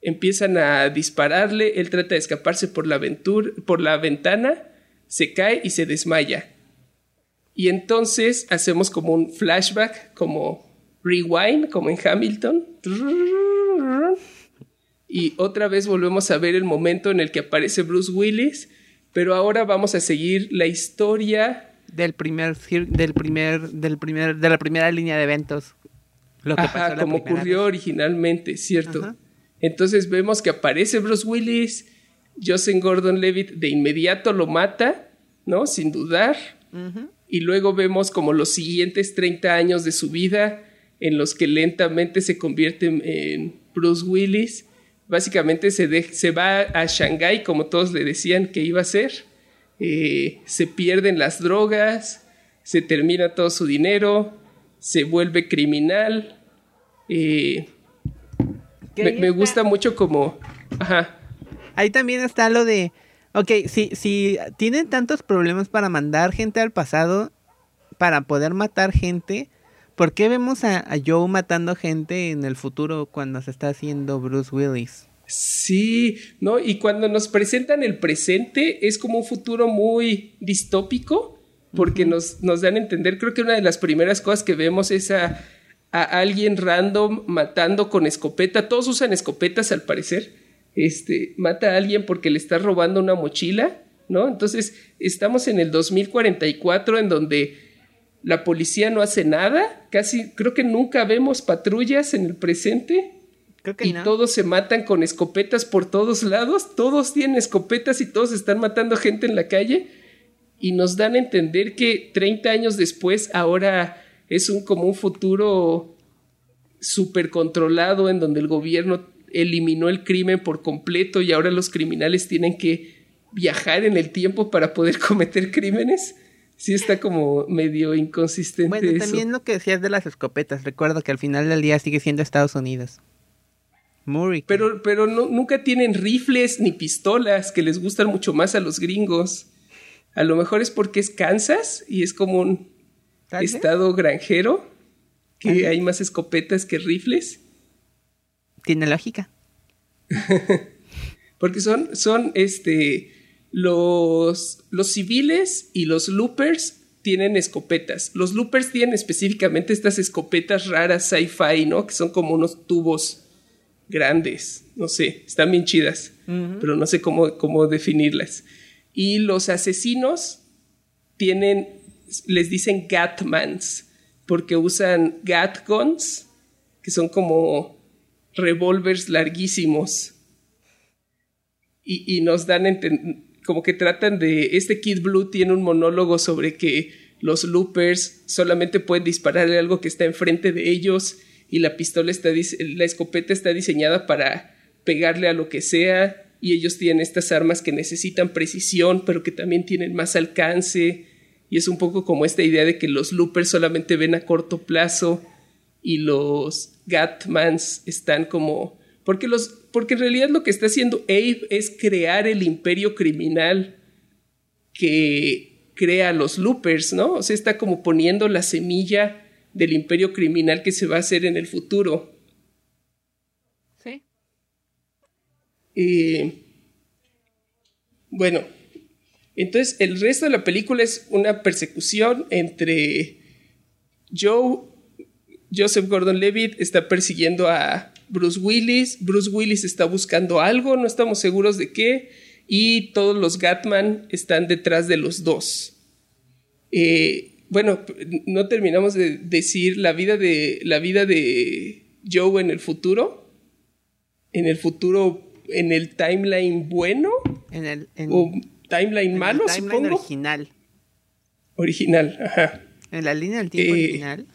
empiezan a dispararle, él trata de escaparse por la, por la ventana, se cae y se desmaya. Y entonces hacemos como un flashback, como rewind, como en Hamilton. Y otra vez volvemos a ver el momento en el que aparece Bruce Willis, pero ahora vamos a seguir la historia
del primer del primer del primer de la primera línea de eventos. Lo que
Ajá,
pasó la
como ocurrió
vez.
originalmente, ¿cierto?
Ajá.
Entonces vemos que aparece Bruce Willis, Joseph Gordon-Levitt de inmediato lo mata, ¿no? Sin dudar. Y luego vemos como los siguientes 30 años de su vida en los que lentamente se convierte en Bruce Willis. Básicamente se, de- se va a Shanghái, como todos le decían que iba a ser. Eh, se pierden las drogas, se termina todo su dinero, se vuelve criminal. Eh, me, gusta mucho como... Ajá.
Ahí también está lo de, ok, si, si tienen tantos problemas para mandar gente al pasado, para poder matar gente, ¿por qué vemos a, a Joe matando gente en el futuro cuando se está haciendo Bruce Willis?
Sí, ¿no? Y cuando nos presentan el presente es como un futuro muy distópico, porque nos, nos dan a entender, creo que una de las primeras cosas que vemos es a, a alguien random matando con escopeta, todos usan escopetas al parecer, este, mata a alguien porque le está robando una mochila, ¿no? Entonces estamos en el 2044 en donde la policía no hace nada, casi creo que nunca vemos patrullas en el presente
Creo que
y
no.
todos se matan con escopetas por todos lados, todos tienen escopetas y todos están matando gente en la calle y nos dan a entender que 30 años después ahora es un como un futuro súper controlado en donde el gobierno eliminó el crimen por completo y ahora los criminales tienen que viajar en el tiempo para poder cometer crímenes. Sí está como medio inconsistente
Bueno,
eso.
también lo que decías de las escopetas, recuerdo que al final del día sigue siendo Estados Unidos. Rico.
Pero, pero no- nunca tienen rifles ni pistolas que les gustan mucho más a los gringos. A lo mejor es porque es Kansas y es como un estado granjero que hay más escopetas que rifles.
Tiene lógica.
Porque son, son este, los, los civiles y los loopers tienen escopetas. Los loopers tienen específicamente estas escopetas raras sci-fi, ¿no? Que son como unos tubos grandes. No sé, están bien chidas, pero no sé cómo, cómo definirlas. Y los asesinos tienen, les dicen Gatmans, porque usan Gat guns, que son como revólveres larguísimos y, y nos dan como que tratan de este Kid Blue tiene un monólogo sobre que los loopers solamente pueden dispararle algo que está enfrente de ellos y la pistola está la escopeta está diseñada para pegarle a lo que sea y ellos tienen estas armas que necesitan precisión pero que también tienen más alcance. Y es un poco como esta idea de que los loopers solamente ven a corto plazo y los Gatmans están como porque los porque en realidad lo que está haciendo Abe es crear el imperio criminal que crea los loopers, ¿no? O sea, está como poniendo la semilla del imperio criminal que se va a hacer en el futuro.
Sí.
Eh, bueno, entonces el resto de la película es una persecución entre Joe, Joseph Gordon-Levitt está persiguiendo a Bruce Willis, Bruce Willis está buscando algo, no estamos seguros de qué, y todos los Gatman están detrás de los dos. Eh, bueno, no terminamos de decir la vida de la vida de Joe en el futuro. En el futuro, en el timeline bueno
En el, en,
o timeline
en
malo,
el timeline
supongo.
original.
Original, ajá.
En la línea del tiempo
Eh,
original.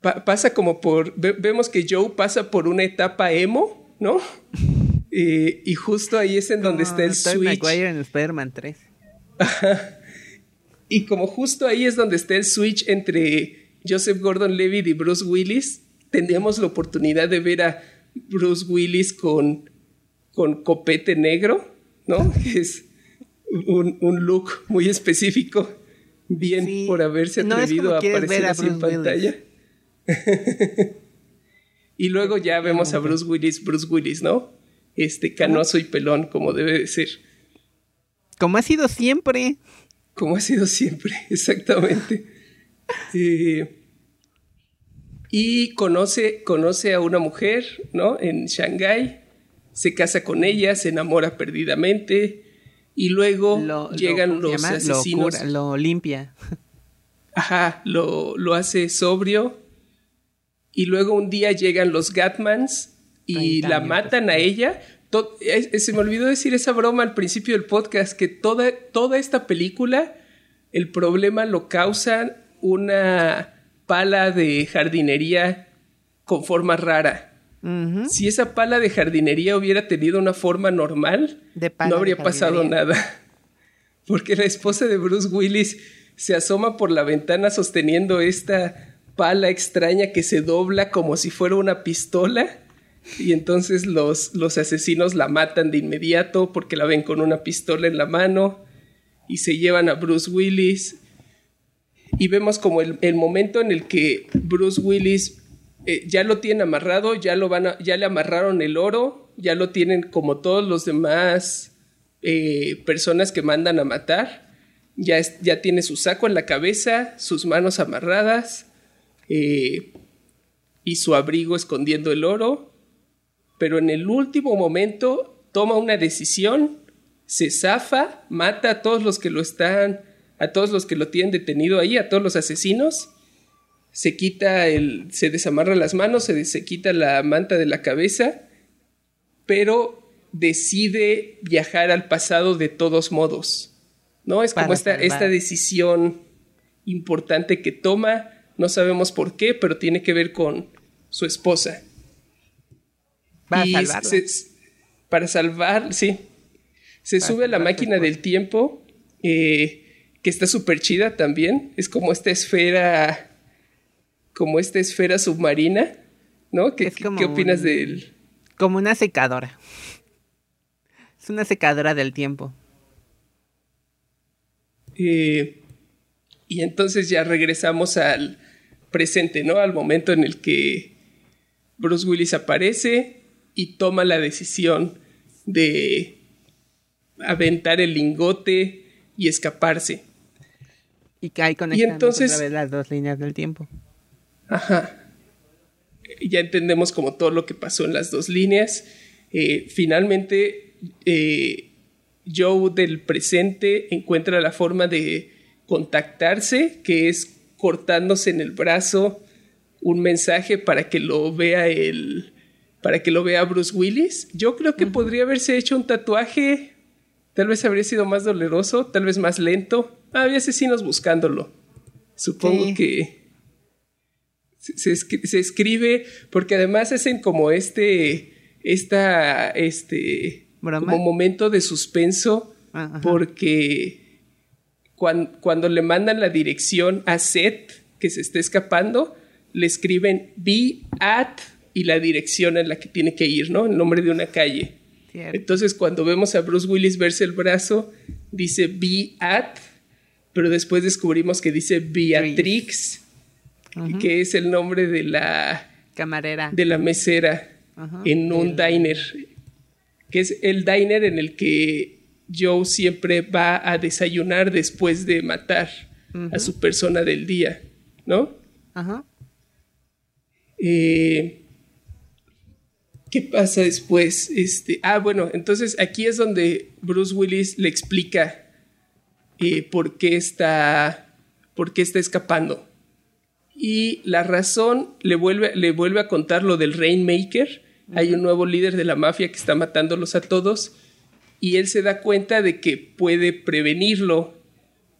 Pa- pasa como por. ve- vemos que Joe pasa por una etapa emo, ¿no? Eh, y justo ahí es en donde está el switch.
En Spider-Man 3.
Y como justo ahí es donde está el switch entre Joseph Gordon-Levitt y Bruce Willis, tenemos la oportunidad de ver a Bruce Willis con, con copete negro, ¿no? Que es un, un look muy específico. Bien
Sí,
por haberse
no es
atrevido
como
a aparecer
ver a
así en pantalla. y luego ya vemos a Bruce Willis, Bruce Willis, ¿no? Este canoso y pelón, como debe de ser.
Como ha sido siempre.
Como ha sido siempre, exactamente. Eh, y conoce, conoce a una mujer, ¿no? En Shanghái, se casa con ella, se enamora perdidamente y luego
Lo,
llegan
lo, ¿cómo se
los asesinos.
Lo, cura, lo limpia.
Ajá, lo, lo hace sobrio y luego un día llegan los Gatmans y la matan a ella. se me olvidó decir esa broma al principio del podcast, que toda, toda esta película, el problema lo causa una pala de jardinería con forma rara. Si esa pala de jardinería hubiera tenido una forma normal, no habría pasado nada. Porque la esposa de Bruce Willis se asoma por la ventana sosteniendo esta pala extraña que se dobla como si fuera una pistola. Y entonces los, los asesinos la matan de inmediato porque la ven con una pistola en la mano y se llevan a Bruce Willis. Y vemos como el, el momento en el que Bruce Willis eh, ya lo tienen amarrado, ya, lo van ya le amarraron el oro, ya lo tienen como todos los demás eh, personas que mandan a matar. Ya, ya tiene su saco en la cabeza, sus manos amarradas eh, y su abrigo escondiendo el oro. Pero en el último momento toma una decisión, se zafa, mata a todos los que lo están, a todos los que lo tienen detenido ahí, a todos los asesinos se quita el, se desamarra las manos, se, se quita la manta de la cabeza, pero decide viajar al pasado de todos modos. ¿No? Es como esta, esta, decisión importante que toma, no sabemos por qué, pero tiene que ver con su esposa.
Para salvarla.
para salvar, sí. Se sube a la máquina del tiempo, eh, que está súper chida también. Es como esta esfera como esta esfera submarina, ¿no? ¿Qué, ¿qué opinas de él?
Como una secadora. Es una secadora del tiempo.
Eh, y entonces ya regresamos al presente, ¿no? Al momento en el que Bruce Willis aparece y toma la decisión de aventar el lingote y escaparse.
Y cae con y entonces, las dos líneas del tiempo.
Ajá. Ya entendemos como todo lo que pasó en las dos líneas. Eh, finalmente, eh, Joe del presente encuentra la forma de contactarse, que es cortándose en el brazo un mensaje para que lo vea el para que lo vea Bruce Willis. Yo creo que podría haberse hecho un tatuaje, tal vez habría sido más doloroso, tal vez más lento. Había asesinos buscándolo. Supongo que se, escribe porque además hacen como este, esta, este, como momento de suspenso ah, porque cuando, le mandan la dirección a Seth que se está escapando, le escriben be at y la dirección en la que tiene que ir, ¿no? El nombre de una calle. Entonces, cuando vemos a Bruce Willis verse el brazo, dice be at, pero después descubrimos que dice Beatrix que es el nombre de la
camarera,
de la mesera en un diner, que es el diner en el que Joe siempre va a desayunar después de matar a su persona del día, ¿no? Ajá. Eh, ¿Qué pasa después? Este, ah, bueno, entonces aquí es donde Bruce Willis le explica eh, por qué está, por qué está escapando y la razón le vuelve, le vuelve a contar lo del Rainmaker. Hay un nuevo líder de la mafia que está matándolos a todos y él se da cuenta de que puede prevenirlo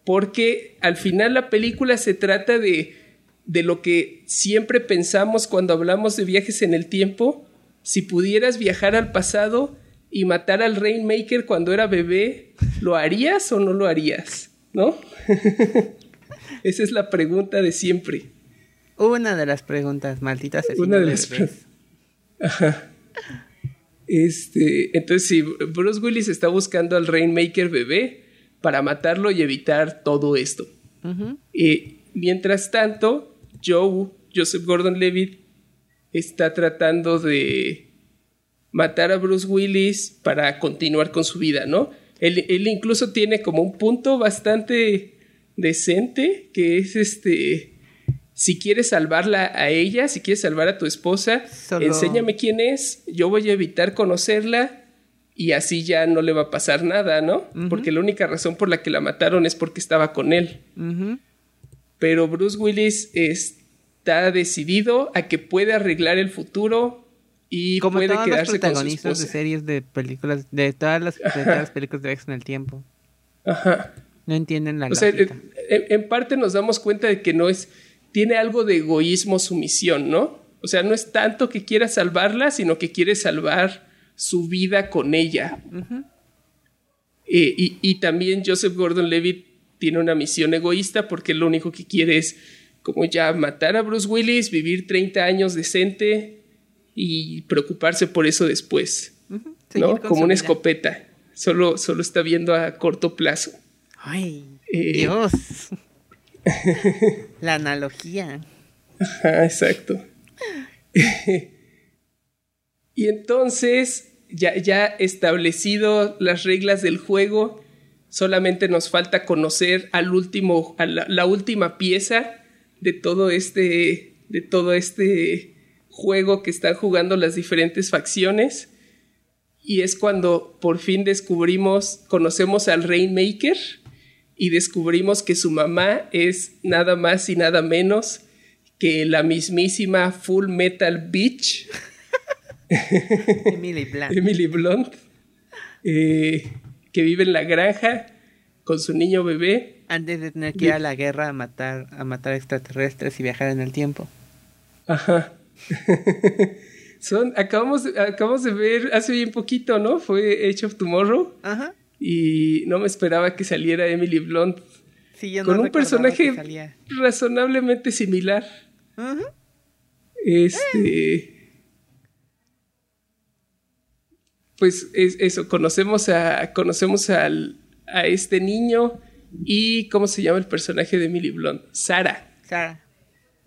porque al final la película se trata de, de lo que siempre pensamos cuando hablamos de viajes en el tiempo. Si pudieras viajar al pasado y matar al Rainmaker cuando era bebé, ¿lo harías o no lo harías? ¿No? Esa es la pregunta de siempre.
Una de las preguntas, malditas.
Una de las preguntas. Ajá. Este, entonces sí, Bruce Willis está buscando al Rainmaker bebé para matarlo y evitar todo esto. y mientras tanto, Joe, Joseph Gordon-Levitt, está tratando de matar a Bruce Willis para continuar con su vida, ¿no? Él, él incluso tiene como un punto bastante decente, que es este si quieres salvarla a ella, si quieres salvar a tu esposa, enséñame quién es, yo voy a evitar conocerla y así ya no le va a pasar nada, ¿no? Porque la única razón por la que la mataron es porque estaba con él. Pero Bruce Willis es está decidido a que puede arreglar el futuro y
Como
puede
todos los
quedarse con su
protagonistas de
esposa.
series de películas, de todas las, de todas las películas de viajes en el tiempo.
Ajá.
No entienden la
O sea, en, en parte nos damos cuenta de que no es, tiene algo de egoísmo su misión, ¿no? O sea, no es tanto que quiera salvarla, sino que quiere salvar su vida con ella. Eh, y, y también Joseph Gordon-Levitt tiene una misión egoísta porque lo único que quiere es como ya matar a Bruce Willis, vivir 30 años decente y preocuparse por eso después, ¿no? Como una escopeta. Solo, solo está viendo a corto plazo.
Ay,
Eh.
Dios. la analogía.
Ajá, exacto. y entonces, ya, ya establecido las reglas del juego, solamente nos falta conocer al último, a la, la última pieza de todo este, de todo este juego que están jugando las diferentes facciones. Y es cuando por fin descubrimos, conocemos al Rainmaker y descubrimos que su mamá es nada más y nada menos que la mismísima Full Metal Bitch,
Emily Blunt.
Emily Blunt, eh, que vive en la granja con su niño bebé.
Antes de tener que ir a la guerra a matar, a matar extraterrestres y viajar en el tiempo.
Ajá. Son, acabamos, acabamos de ver hace bien poquito, ¿no? Fue Age of Tomorrow
Ajá.
Y no me esperaba que saliera Emily Blunt
Sí, yo no
con un personaje razonablemente similar. Este. Pues es eso, conocemos a. Conocemos al, a este niño y. ¿Cómo se llama el personaje de Emily Blunt? Sara.
Sara.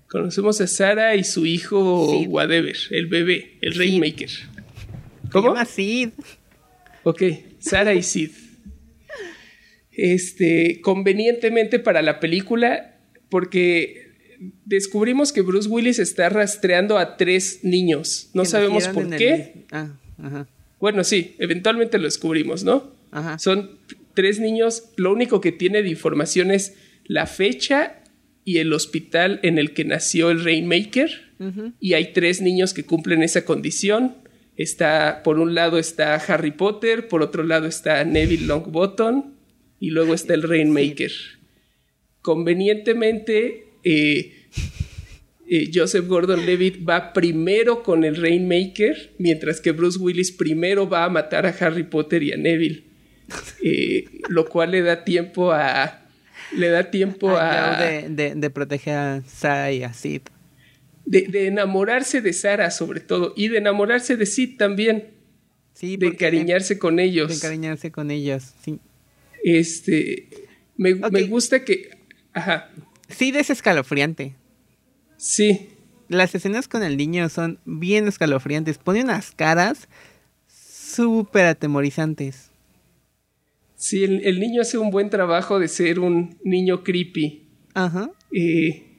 Conocemos a Sara y su hijo,
Sid.
whatever, el bebé, el
Sid.
Rainmaker.
Se
¿Cómo?
llama Sid.
Ok, Sara y Sid. Este, convenientemente para la película, porque descubrimos que Bruce Willis está rastreando a tres niños. No sabemos por qué.
el- Ah, ajá.
Bueno, sí, eventualmente lo descubrimos, ¿no?
Ajá.
Son tres niños. Lo único que tiene de información es la fecha y el hospital en el que nació el Rainmaker. Y hay tres niños que cumplen esa condición. Está, por un lado está Harry Potter, por otro lado está Neville Longbottom y luego está el Rainmaker. Convenientemente, eh, eh, Joseph Gordon-Levitt va primero con el Rainmaker, mientras que Bruce Willis primero va a matar a Harry Potter y a Neville, Eh, lo cual le da tiempo a le da tiempo a
de, de, de proteger a Sara y a Sid.
De, de enamorarse de Sara sobre todo y de enamorarse de Sid también,
Sí,
de encariñarse con
De
ellos.
encariñarse con ellos. Sí.
Este, me, me gusta que, ajá,
Sid es escalofriante.
sí,
Las escenas con el niño son bien escalofriantes. Pone unas caras súper atemorizantes.
sí, el, el niño hace un buen trabajo de ser un niño creepy.
Ajá.
Eh,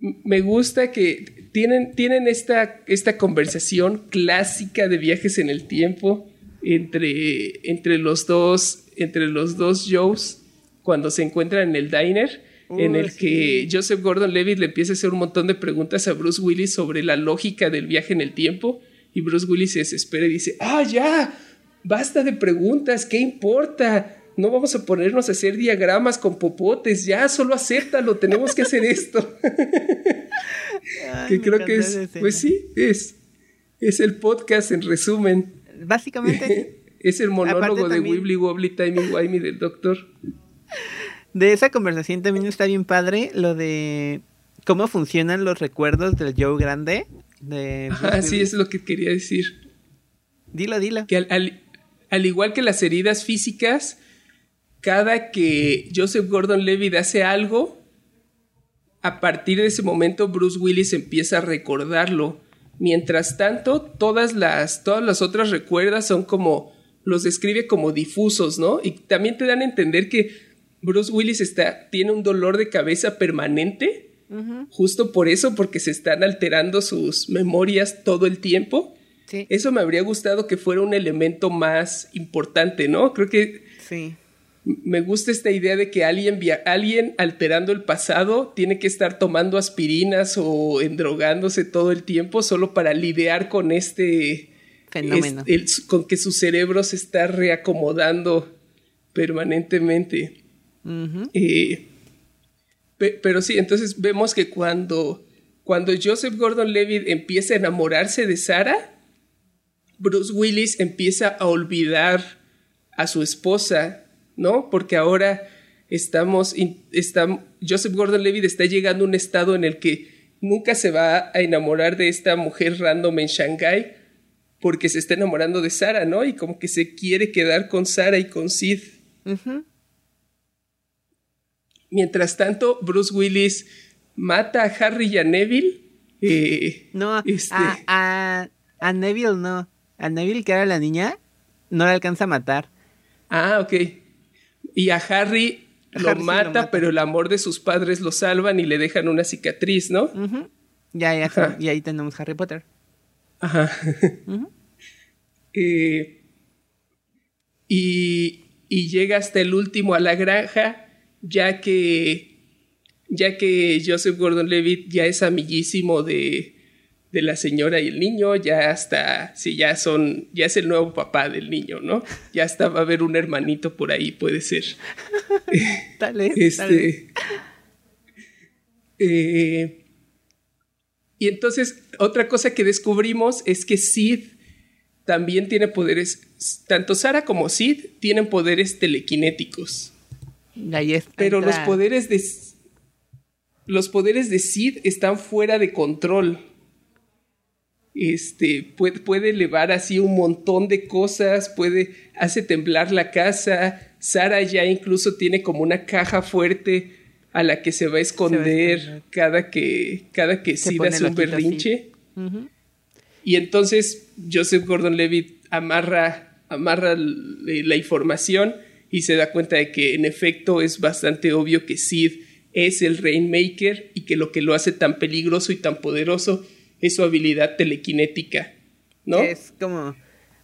me gusta que tienen, tienen esta, esta conversación clásica de viajes en el tiempo entre, entre los dos, entre los dos Joes cuando se encuentran en el diner, en
Oh,
el
sí.
que Joseph Gordon-Levitt le empieza a hacer un montón de preguntas a Bruce Willis sobre la lógica del viaje en el tiempo y Bruce Willis se desespera y dice, ah, ya, basta de preguntas, ¿qué importa? No vamos a ponernos a hacer diagramas con popotes, ya, solo acéptalo, tenemos que hacer esto.
Ay,
que creo que es, pues sí, es, es el podcast en resumen.
Básicamente,
es el monólogo
Aparte
de
también-
Wibbly Wobbly Timey Wimey del doctor.
de esa conversación también está bien padre lo de cómo funcionan los recuerdos del Joe grande. De
Ah, sí, es lo que quería decir.
Dilo, dilo.
Que al, al- al igual que las heridas físicas, cada que Joseph Gordon-Levitt hace algo, a partir de ese momento Bruce Willis empieza a recordarlo. Mientras tanto, todas las, todas las otras recuerdas son como, los describe como difusos, ¿no? Y también te dan a entender que Bruce Willis está, tiene un dolor de cabeza permanente, justo por eso, porque se están alterando sus memorias todo el tiempo.
Sí,
Eso me habría gustado que fuera un elemento más importante, ¿no? Creo que
sí.
Me gusta esta idea de que alguien, alguien alterando el pasado tiene que estar tomando aspirinas o endrogándose todo el tiempo solo para lidiar con este
fenómeno.
con que su cerebro se está reacomodando permanentemente. Eh, pero sí, entonces vemos que cuando, cuando Joseph Gordon Levitt empieza a enamorarse de Sara, Bruce Willis empieza a olvidar a su esposa ¿no? Porque ahora estamos, Joseph Gordon-Levitt está llegando a un estado en el que nunca se va a enamorar de esta mujer random en Shanghai porque se está enamorando de Sara, ¿no? Y como que se quiere quedar con Sara y con Sid. Mientras tanto, Bruce Willis mata a Harry y a Neville. Eh,
no, este a, a, Neville no. A Neville, que era la niña, no la alcanza a matar.
Ah, ok. Y a Harry, lo, mata, pero el amor de sus padres lo salvan y le dejan una cicatriz, ¿no?
Ya, ya, y ahí tenemos Harry Potter.
Ajá. Eh, y, y, llega hasta el último a la granja, ya que, ya que Joseph Gordon-Levitt ya es amiguísimo de, de la señora y el niño, ya hasta, si ya son, ya es el nuevo papá del niño, ¿no? Ya hasta va a haber un hermanito por ahí, puede ser.
tal este,
eh, y entonces, otra cosa que descubrimos es que Sid también tiene poderes, tanto Sara como Sid tienen poderes telequinéticos. Pero los poderes de los poderes de Sid están fuera de control este, puede, puede, elevar así un montón de cosas, puede, hace temblar la casa. Sara ya incluso tiene como una caja fuerte a la que se va a esconder, cada que, cada que se da su berrinche. Y entonces Joseph Gordon Levitt amarra, amarra la información y se da cuenta de que en efecto es bastante obvio que Sid es el Rainmaker y que lo que lo hace tan peligroso y tan poderoso es su habilidad telequinética, ¿no?
Es como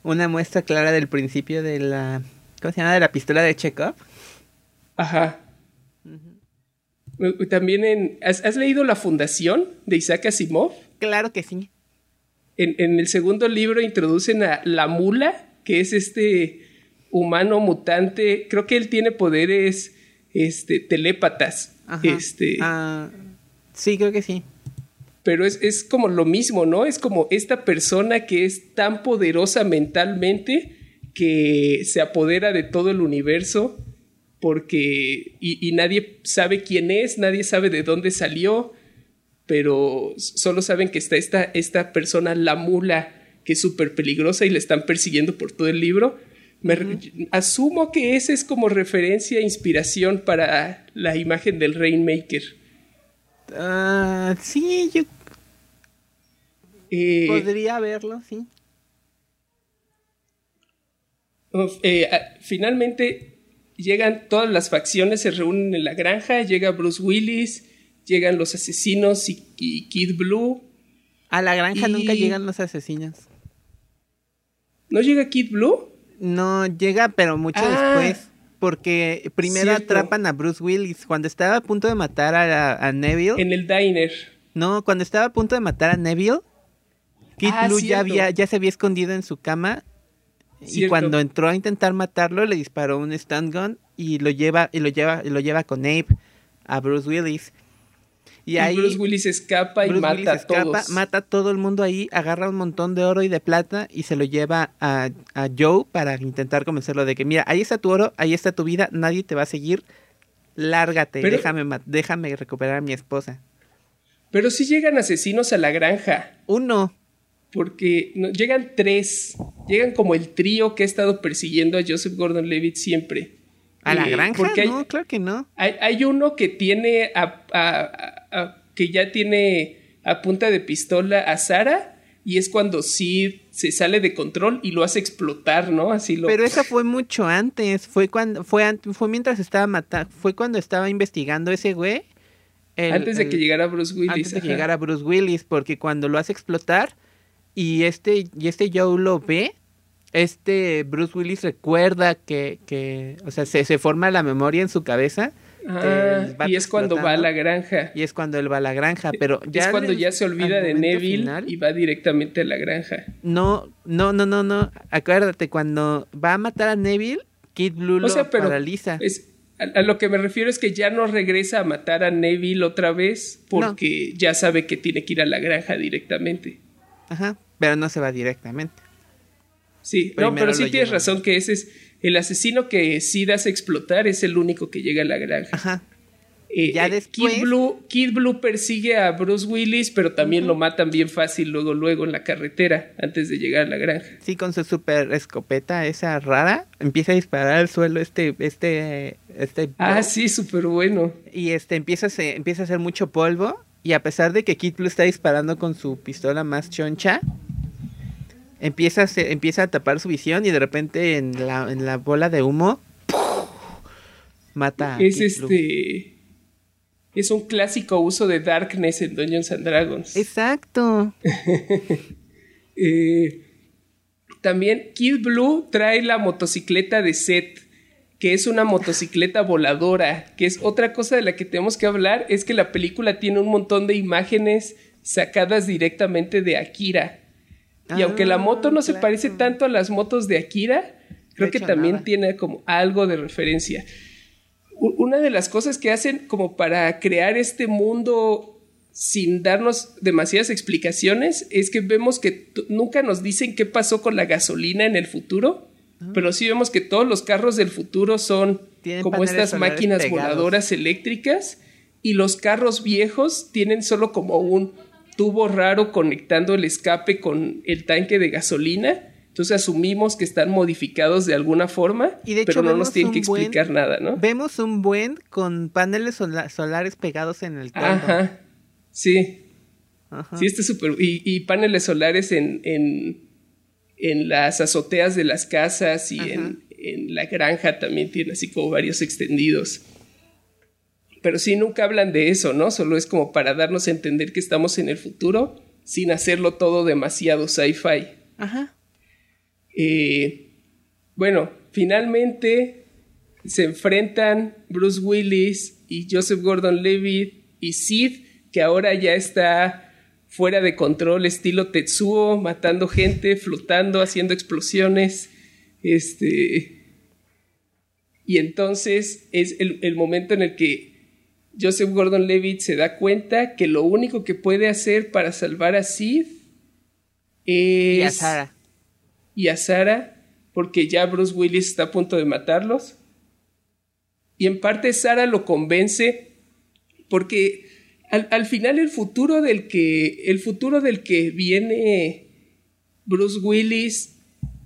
una muestra clara del principio de la. ¿Cómo se llama? De la pistola de Chekhov.
Ajá. También en. ¿has, leído La Fundación de Isaac Asimov?
Claro que sí.
En, en, el segundo libro introducen a la mula, que es este humano mutante. Creo que él tiene poderes este, telépatas. Este.
Ah, sí, creo que sí
pero es, como lo mismo, ¿no? Es como esta persona que es tan poderosa mentalmente que se apodera de todo el universo porque y, nadie sabe quién es, nadie sabe de dónde salió, pero solo saben que está esta, esta persona, la mula, que es súper peligrosa y le están persiguiendo por todo el libro. Me, Asumo que esa es como referencia, e inspiración para la imagen del Rainmaker.
Ah, sí, yo eh, podría verlo, sí.
Eh, finalmente llegan todas las facciones, se reúnen en la granja, llega Bruce Willis, llegan los asesinos y, Kid Blue.
A la granja nunca llegan los asesinos.
¿No llega Kid Blue?
No, llega, pero mucho ah. después. Porque primero atrapan a Bruce Willis. Cuando estaba a punto de matar a, Neville.
En el diner.
No, cuando estaba a punto de matar a Neville. Kid ah, Blue ya, había, ya se había escondido en su cama. Y cuando entró a intentar matarlo, le disparó un stun gun y lo lleva, y lo lleva, y lo lleva con Abe a Bruce Willis.
Y, ahí Bruce Willis escapa y mata a todos.
Mata a todo el mundo ahí, agarra un montón de oro y de plata y se lo lleva a, Joe para intentar convencerlo de que, mira, ahí está tu oro, ahí está tu vida, nadie te va a seguir, lárgate, déjame, déjame recuperar a mi esposa.
Pero si llegan asesinos a la granja.
Uno.
Porque llegan tres, llegan como el trío que ha estado persiguiendo a Joseph Gordon-Levitt siempre.
¿A la eh, granja? no, claro que no.
Hay, uno que tiene que ya tiene a punta de pistola a Sara y es cuando Sid se sale de control y lo hace explotar, ¿no? Así lo...
Pero esa fue mucho antes, fue cuando fue fue mientras estaba matando, fue cuando estaba investigando ese güey.
antes de que llegara Bruce Willis.
Antes de que llegara Bruce Willis, porque cuando lo hace explotar y este y este Joe lo ve, este Bruce Willis recuerda que, que o sea, se, se forma la memoria en su cabeza.
Ah, y es cuando va a la granja.
Y es cuando él va a la granja, pero ya
es cuando ya se olvida de Neville
final,
y va directamente a la granja.
No, no, no, no, no. Acuérdate, cuando va a matar a Neville, Kid Blue lo
O sea, pero
paraliza.
es, a, a lo que me refiero es que ya no regresa a matar a Neville otra vez porque ya sabe que tiene que ir a la granja directamente.
Ajá, pero no se va directamente.
Sí, no, pero sí tienes razón que ese es el asesino que sí das a explotar es el único que llega a la granja.
Ajá.
Eh,
Ya
eh,
después-
Kid Blue, Kid Blue persigue a Bruce Willis, pero también lo matan bien fácil luego, luego en la carretera antes de llegar a la granja.
Sí, con su super escopeta esa rara, empieza a disparar al suelo este, este, este.
Ah, sí, súper bueno.
Y este empieza a, empieza a hacer mucho polvo. Y a pesar de que Kid Blue está disparando con su pistola más choncha, empieza a, se- empieza a tapar su visión y de repente en la, en la bola de humo mata a
es
Blue.
este. Es un clásico uso de Darkness en Dungeons and Dragons.
Exacto.
Eh, también Kid Blue trae la motocicleta de Seth, que es una motocicleta voladora, que es otra cosa de la que tenemos que hablar, es que la película tiene un montón de imágenes sacadas directamente de Akira. Y
Ah,
aunque la moto no se
claro.
parece tanto a las motos de Akira, creo
De
que también
nada.
tiene como algo de referencia. Una de las cosas que hacen como para crear este mundo sin darnos demasiadas explicaciones es que vemos que nunca nos dicen qué pasó con la gasolina en el futuro, pero sí vemos que todos los carros del futuro son
Tienen
como estas máquinas
pegados.
voladoras eléctricas y los carros viejos tienen solo como un tubo raro conectando el escape con el tanque de gasolina. Entonces asumimos que están modificados de alguna forma,
Y de hecho
pero no nos tienen que
buen-
explicar nada, ¿no?
Vemos un buen con paneles sola- solares pegados en el toldo.
Ajá. Sí.
Ajá.
Sí, está súper. Y, y paneles solares en, en, en las azoteas de las casas y en, en la granja también tiene así como varios extendidos. Pero sí, nunca hablan de eso, ¿no? Solo es como para darnos a entender que estamos en el futuro sin hacerlo todo demasiado sci-fi.
Ajá.
Eh, bueno, finalmente se enfrentan Bruce Willis y Joseph Gordon-Levitt y Sid, que ahora ya está fuera de control, estilo Tetsuo, matando gente, flotando, haciendo explosiones. Este. Y entonces es el, el momento en el que Joseph Gordon-Levitt se da cuenta que lo único que puede hacer para salvar a Sid es
Y a Sara.
y a Sara, porque ya Bruce Willis está a punto de matarlos. Y en parte Sara lo convence porque al, al final el futuro del que el futuro del que viene Bruce Willis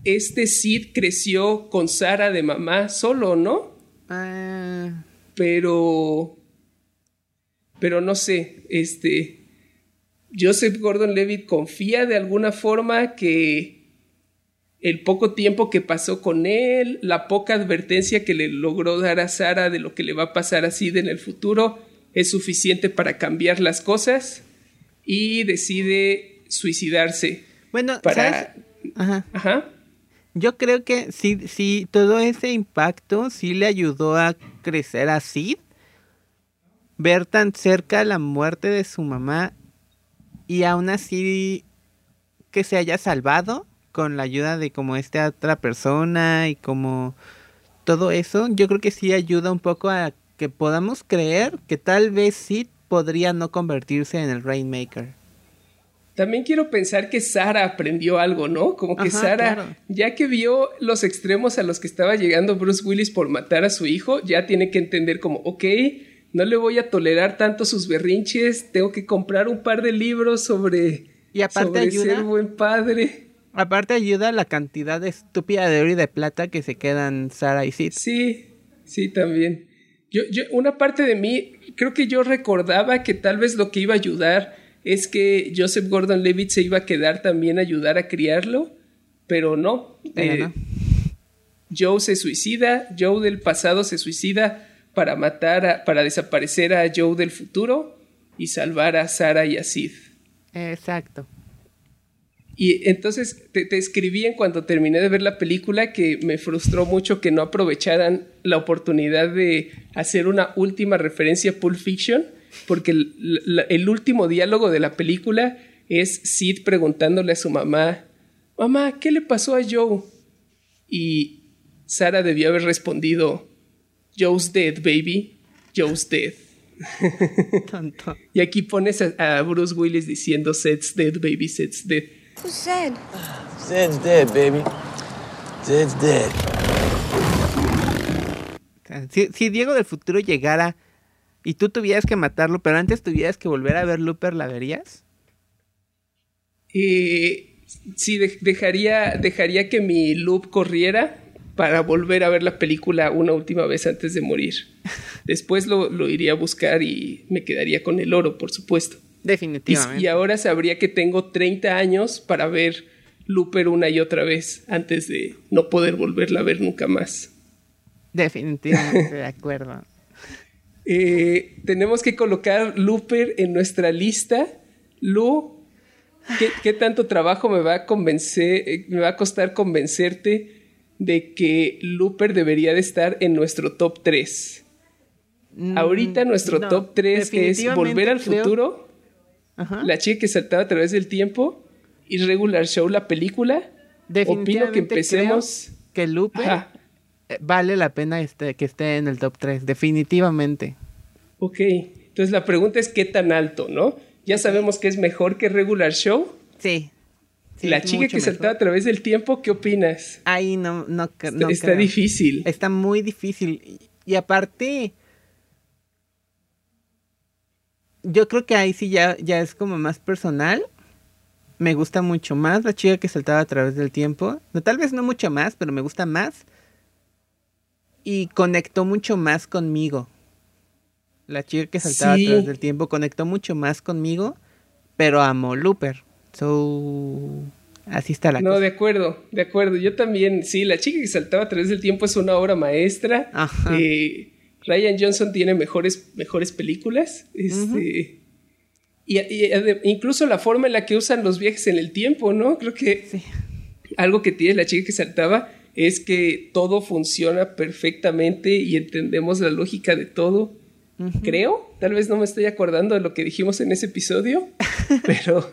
este Sid creció con Sara de mamá solo, ¿no?
Ah,
Pero pero no sé, este Joseph Gordon-Levitt confía de alguna forma que el poco tiempo que pasó con él, la poca advertencia que le logró dar a Sara de lo que le va a pasar a Sid en el futuro, es suficiente para cambiar las cosas y decide suicidarse.
bueno,
Para.
¿sabes? Ajá.
Ajá.
Yo creo que sí, sí, todo ese impacto sí le ayudó a crecer a Sid. Ver tan cerca la muerte de su mamá y aún así que se haya salvado con la ayuda de como esta otra persona y como todo eso, yo creo que sí ayuda un poco a que podamos creer que tal vez Sid podría no convertirse en el Rainmaker.
También quiero pensar que Sara aprendió algo, ¿no? Como que
Ajá,
Sara,
claro.
ya que vio los extremos a los que estaba llegando Bruce Willis por matar a su hijo, ya tiene que entender como, ok, no le voy a tolerar tanto sus berrinches, tengo que comprar un par de libros sobre,
Y aparte
sobre
ayuda-
ser buen padre.
Aparte ayuda la cantidad de estúpida de oro y de plata que se quedan Sara y Sid.
Sí, sí, también. Yo, yo, una parte de mí, creo que yo recordaba que tal vez lo que iba a ayudar es que Joseph Gordon Levitt se iba a quedar también a ayudar a criarlo, pero no.
Pero
Eh,
no.
Joe se suicida, Joe del pasado se suicida para matar, a- para desaparecer a Joe del futuro y salvar a Sara y a Sid.
Exacto.
Y entonces te, te, escribí en cuanto terminé de ver la película que me frustró mucho que no aprovecharan la oportunidad de hacer una última referencia a Pulp Fiction, porque el, el último diálogo de la película es Sid preguntándole a su mamá, mamá, ¿qué le pasó a Joe? Y Sara debió haber respondido, Joe's dead, baby, Joe's dead. y aquí pones a, Bruce Willis diciendo, Sid's dead, baby, Sid's dead.
Who's Zed?
Zed's dead, baby. Zed's dead.
Si, si, Diego del futuro llegara y tú tuvieras que matarlo, pero antes tuvieras que volver a ver Looper, ¿la verías?
Eh, sí, de dejaría, dejaría que mi loop corriera para volver a ver la película una última vez antes de morir. Después lo, lo iría a buscar y me quedaría con el oro, por supuesto.
Definitivamente.
Y, y, ahora sabría que tengo 30 años para ver Looper una y otra vez antes de no poder volverla a ver nunca más.
Definitivamente, de acuerdo.
Eh, tenemos que colocar Looper en nuestra lista. Lu, ¿qué, ¿qué, tanto trabajo me va a convencer, eh, me va a costar convencerte de que Looper debería de estar en nuestro top 3? Mm, Ahorita nuestro no, top 3 es Volver al
creo...
Futuro.
Ajá.
La chica que saltaba a través del tiempo y Regular Show, la película. Opino que empecemos.
que Looper Ajá. vale la pena este, que esté en el top 3, definitivamente.
Ok, entonces la pregunta es: ¿qué tan alto, no? Ya sabemos que es mejor que Regular Show.
Sí. Sí
la chica que saltaba a través del tiempo, ¿qué opinas?
Ahí no, no, no
Está
creo.
difícil.
Está muy difícil. Y, y aparte yo creo que ahí sí ya, ya es como más personal. Me gusta mucho más la chica que saltaba a través del tiempo. No, tal vez no mucho más, pero me gusta más. Y conectó mucho más conmigo. La chica que saltaba
Sí.
a través del tiempo conectó mucho más conmigo, pero amo Looper. So, así está la
No,
cosa.
de acuerdo, de acuerdo. Yo también, sí, La chica que saltaba a través del tiempo es una obra maestra.
Ajá.
Eh, Ryan Johnson tiene mejores, mejores películas. Este, y, incluso la forma en la que usan los viajes en el tiempo, ¿no? Creo que
Sí.
algo que tiene la chica que saltaba es que todo funciona perfectamente y entendemos la lógica de todo. Creo, tal vez no me estoy acordando de lo que dijimos en ese episodio, pero,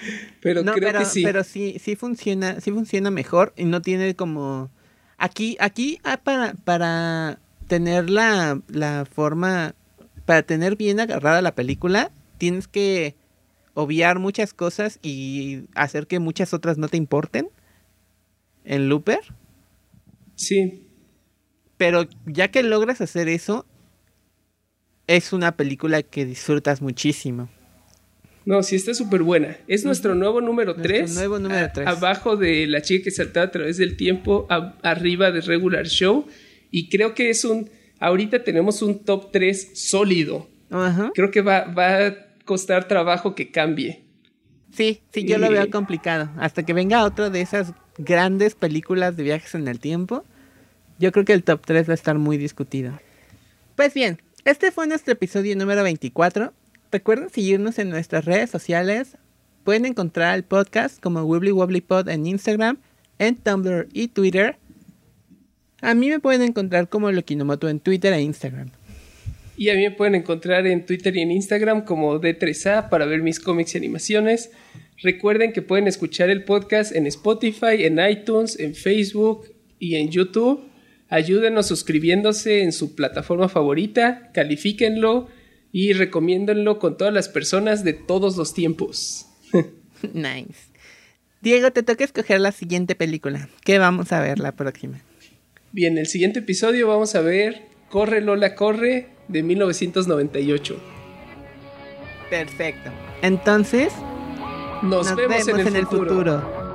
pero
no,
creo
pero,
que sí.
pero sí, sí funciona, sí funciona mejor y no tiene como aquí, aquí ah, para, para tener la, la forma, para tener bien agarrada la película, tienes que obviar muchas cosas y hacer que muchas otras no te importen en Looper.
Sí,
Pero ya que logras hacer eso, es una película que disfrutas muchísimo.
No, sí está súper buena. Es nuestro nuevo número
Nuestro
3.
nuevo número tres.
Abajo de La chica que saltaba a través del tiempo, a- arriba de Regular Show. Y creo que es un... Ahorita tenemos un top 3 sólido.
Ajá.
Creo que va, va a costar trabajo que cambie.
Sí, sí, yo lo veo complicado. Hasta que venga otra de esas grandes películas de viajes en el tiempo, yo creo que el top 3 va a estar muy discutido. Pues bien, este fue nuestro episodio número 24. Recuerden seguirnos en nuestras redes sociales. Pueden encontrar el podcast como Wibbly Wobbly Pod en Instagram, en Tumblr y Twitter. A mí me pueden encontrar como Lokinomoto en Twitter e Instagram.
Y a mí me pueden encontrar en Twitter y en Instagram como D3A para ver mis cómics y animaciones. Recuerden que pueden escuchar el podcast en Spotify, en iTunes, en Facebook y en YouTube. Ayúdenos suscribiéndose en su plataforma favorita, califíquenlo y recomiéndenlo con todas las personas de todos los tiempos.
nice. Diego, te toca escoger la siguiente película. ¿Qué vamos a ver la próxima?
Bien, el siguiente episodio vamos a ver Corre Lola Corre de 1998.
Perfecto. Entonces,
Nos, vemos, en el futuro.
futuro.